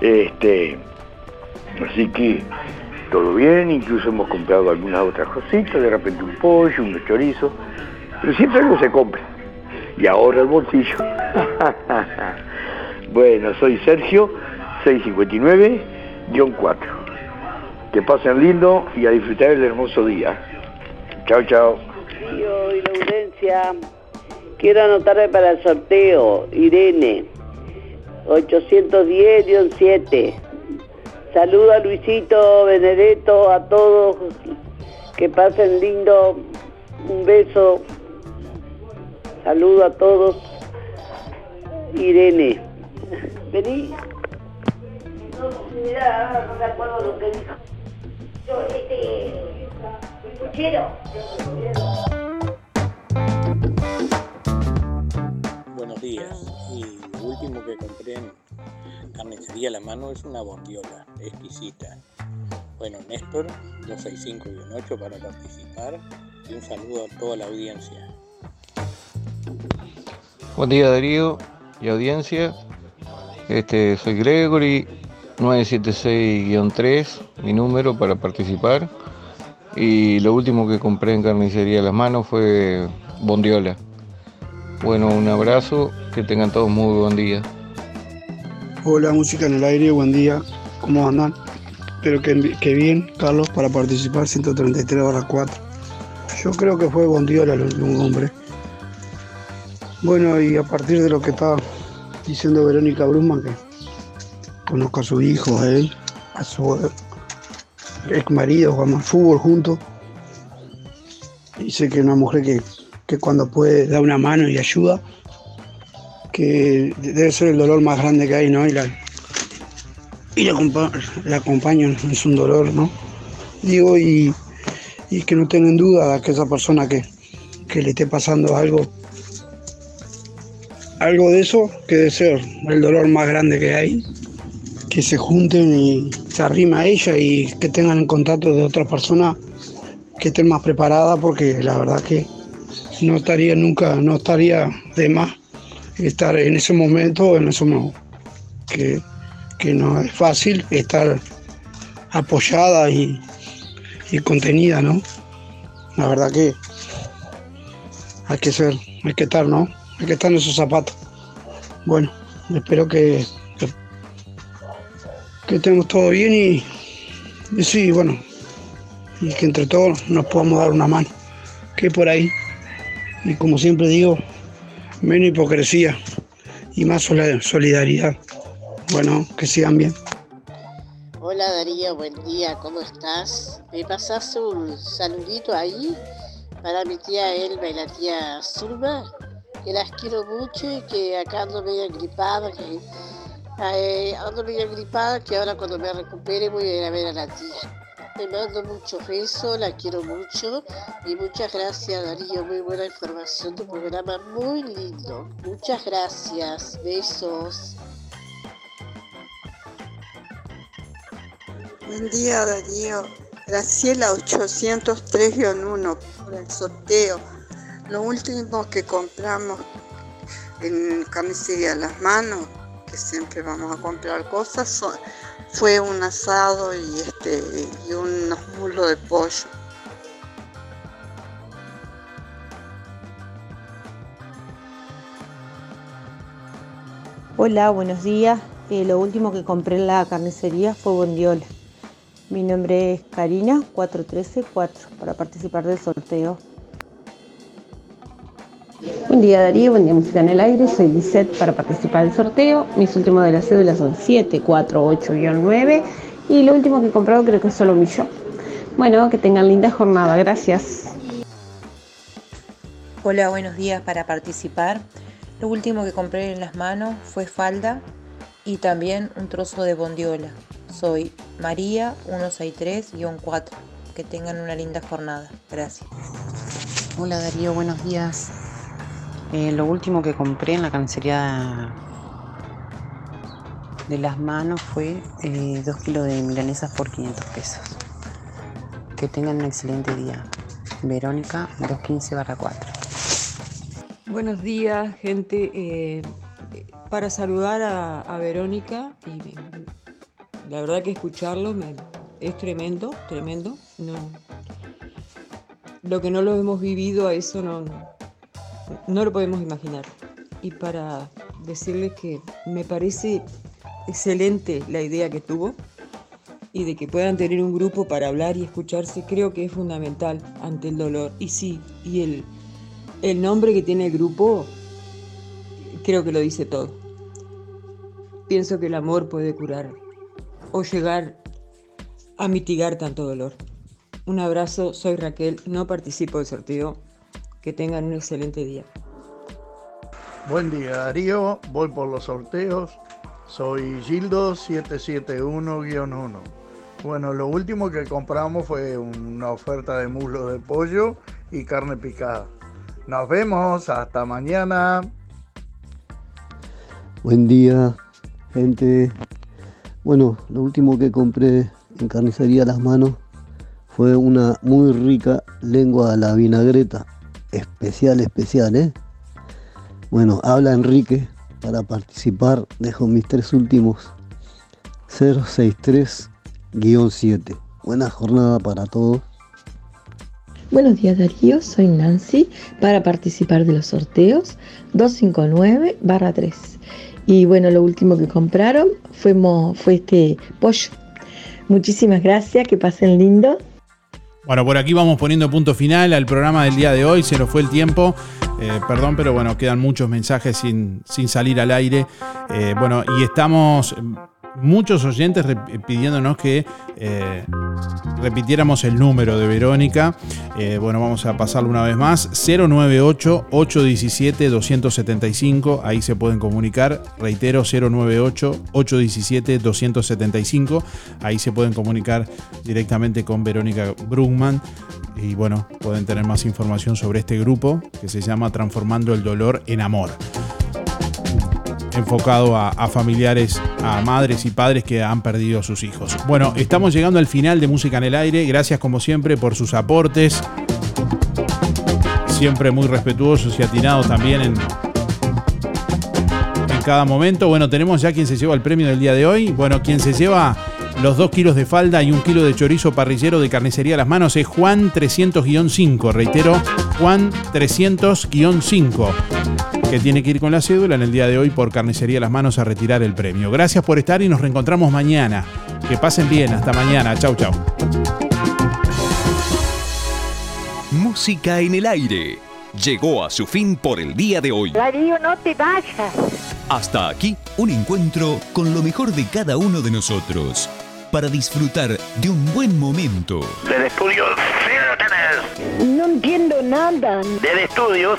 S56: Este, así que todo bien, incluso hemos comprado algunas otras cositas, de repente un pollo, unos chorizos, pero siempre algo se compra y ahora el bolsillo. bueno, soy Sergio, 659-4. Que pasen lindo y a disfrutar el hermoso día. Chao, chao.
S57: Quiero anotarme para el sorteo. Irene, 810-7. Saludo a Luisito, Benedetto, a todos. Que pasen lindo. Un beso. Saludo a todos. Irene. Vení. No, no me acuerdo lo que dijo. Yo, este, puchero.
S58: Buenos días. Y lo último que compré en carnicería la mano es una bondiola exquisita.
S59: Bueno, Néstor, 265-8 para participar y un saludo a toda la audiencia.
S56: Buen día Darío y audiencia. Este, soy Gregory 976-3, mi número para participar. Y lo último que compré en carnicería Las Manos fue bondiola. Bueno, un abrazo, que tengan todos muy buen día.
S60: Hola, música en el aire, buen día. ¿Cómo andan? Espero que, que bien, Carlos, para participar 133 barra 4. Yo creo que fue Bondiola el último hombre. Bueno, y a partir de lo que está diciendo Verónica Bruma, que conozco a su hijo, a él, a su ex marido, al fútbol juntos. Sé que es una mujer que, que cuando puede da una mano y ayuda, que debe ser el dolor más grande que hay, ¿no? Y la, y la, la acompaño, es un dolor, ¿no? Digo, y, y que no tengan duda que esa persona que, que le esté pasando algo, algo de eso, que debe ser el dolor más grande que hay, que se junten y se arrima a ella y que tengan en contacto de otra persona que estén más preparada, porque la verdad que no estaría nunca, no estaría de más estar en ese momento, en ese momento que, que no es fácil estar apoyada y, y contenida, ¿no? La verdad que hay que ser, hay que estar, ¿no? Hay que estar en esos zapatos. Bueno, espero que, que, estemos todo bien y, y sí, bueno, y que entre todos nos podamos dar una mano, que por ahí, y como siempre digo, menos hipocresía y más solidaridad. Bueno, que sigan bien.
S61: Hola Darío, buen día, ¿cómo estás? ¿Me pasas un saludito ahí para mi tía Elba y la tía Zulma? Que las quiero mucho y que acá ando medio gripada, que eh, ando medio gripada, que ahora cuando me recupere voy a ir a ver a la tía. Te mando mucho beso, la quiero mucho y muchas gracias Darío, muy buena información, tu programa muy lindo. Muchas gracias, besos.
S62: Buen día Darío. Graciela 803-1 por el sorteo. Lo último que compramos en carnicería Las Manos, que siempre vamos a comprar cosas, son- fue un asado y, este, y unos muslos de pollo.
S19: Hola, buenos días. Eh, lo último que compré en la carnicería fue bondiola. Mi nombre es Karina 4134 para participar del sorteo.
S54: Buen día Darío, buen día Música en el Aire, soy Lisette para participar del sorteo. Mis últimos de las cédulas son 748-9 y lo último que he comprado creo que es solo un millón. Bueno, que tengan linda jornada, gracias.
S63: Hola, buenos días para participar. Lo último que compré en las manos fue falda y también un trozo de bondiola. Soy María 163-4. Que tengan una linda jornada. Gracias.
S64: Hola Darío, buenos días. Eh, lo último que compré en la carnicería de las manos fue 2 kilos de milanesas por 500 pesos. Que tengan un excelente día. Verónica 215 4.
S55: Buenos días, gente. Eh, para saludar a, Verónica, y la verdad que escucharlo es tremendo, tremendo. No, lo que no lo hemos vivido, a eso no, no lo podemos imaginar. Y para decirles que me parece excelente la idea que tuvo y de que puedan tener un grupo para hablar y escucharse, creo que es fundamental ante el dolor. Y sí, y el, el nombre que tiene el grupo creo que lo dice todo. Pienso que el amor puede curar o llegar a mitigar tanto dolor. Un abrazo, soy Raquel, no participo del sorteo. Que tengan un excelente día.
S65: Buen día Darío, voy por los sorteos. Soy Gildo 771-1. Bueno, lo último que compramos fue una oferta de muslo de pollo y carne picada. Nos vemos, hasta mañana.
S66: Buen día, gente. Bueno, lo último que compré
S56: en carnicería Las Manos fue una muy rica lengua a la vinagreta. Especial, especial, ¿eh? Bueno, habla Enrique. Para participar dejo mis tres últimos 063-7. Buena jornada para todos.
S63: Buenos días Darío, soy Nancy para participar de los sorteos 259-3. Y bueno, lo último que compraron fue, fue este pollo. Muchísimas gracias, que pasen lindo.
S6: Bueno, por aquí vamos poniendo punto final al programa del día de hoy. Se nos fue el tiempo. Eh, perdón, pero bueno, quedan muchos mensajes sin, sin salir al aire. Eh, bueno, y estamos muchos oyentes rep- pidiéndonos que eh, repitiéramos el número de Verónica. Eh, bueno, vamos a pasarlo una vez más. 098-817-275. Ahí se pueden comunicar. Reitero, 098-817-275. Ahí se pueden comunicar directamente con Verónica Brugman. Y bueno, pueden tener más información sobre este grupo que se llama Transformando el Dolor en Amor enfocado a, familiares, a madres y padres que han perdido a sus hijos. Bueno, estamos llegando al final de Música en el Aire. Gracias como siempre por sus aportes. Siempre muy respetuosos y atinados también en, en cada momento. Bueno, tenemos ya quien se lleva el premio del día de hoy. Bueno, quien se lleva los dos kilos de falda y un kilo de chorizo parrillero de carnicería a las manos es Juan 300-5. Reitero, Juan 300-5 que tiene que ir con la cédula en el día de hoy por Carnicería Las Manos a retirar el premio. Gracias por estar y nos reencontramos mañana. Que pasen bien, hasta mañana. Chau, chau.
S23: Música en el aire. Llegó a su fin por el día de hoy.
S57: Darío, no te vayas.
S23: Hasta aquí un encuentro con lo mejor de cada uno de nosotros. Para disfrutar de un buen momento.
S57: Del estudio, tenés. No entiendo nada. Del estudios,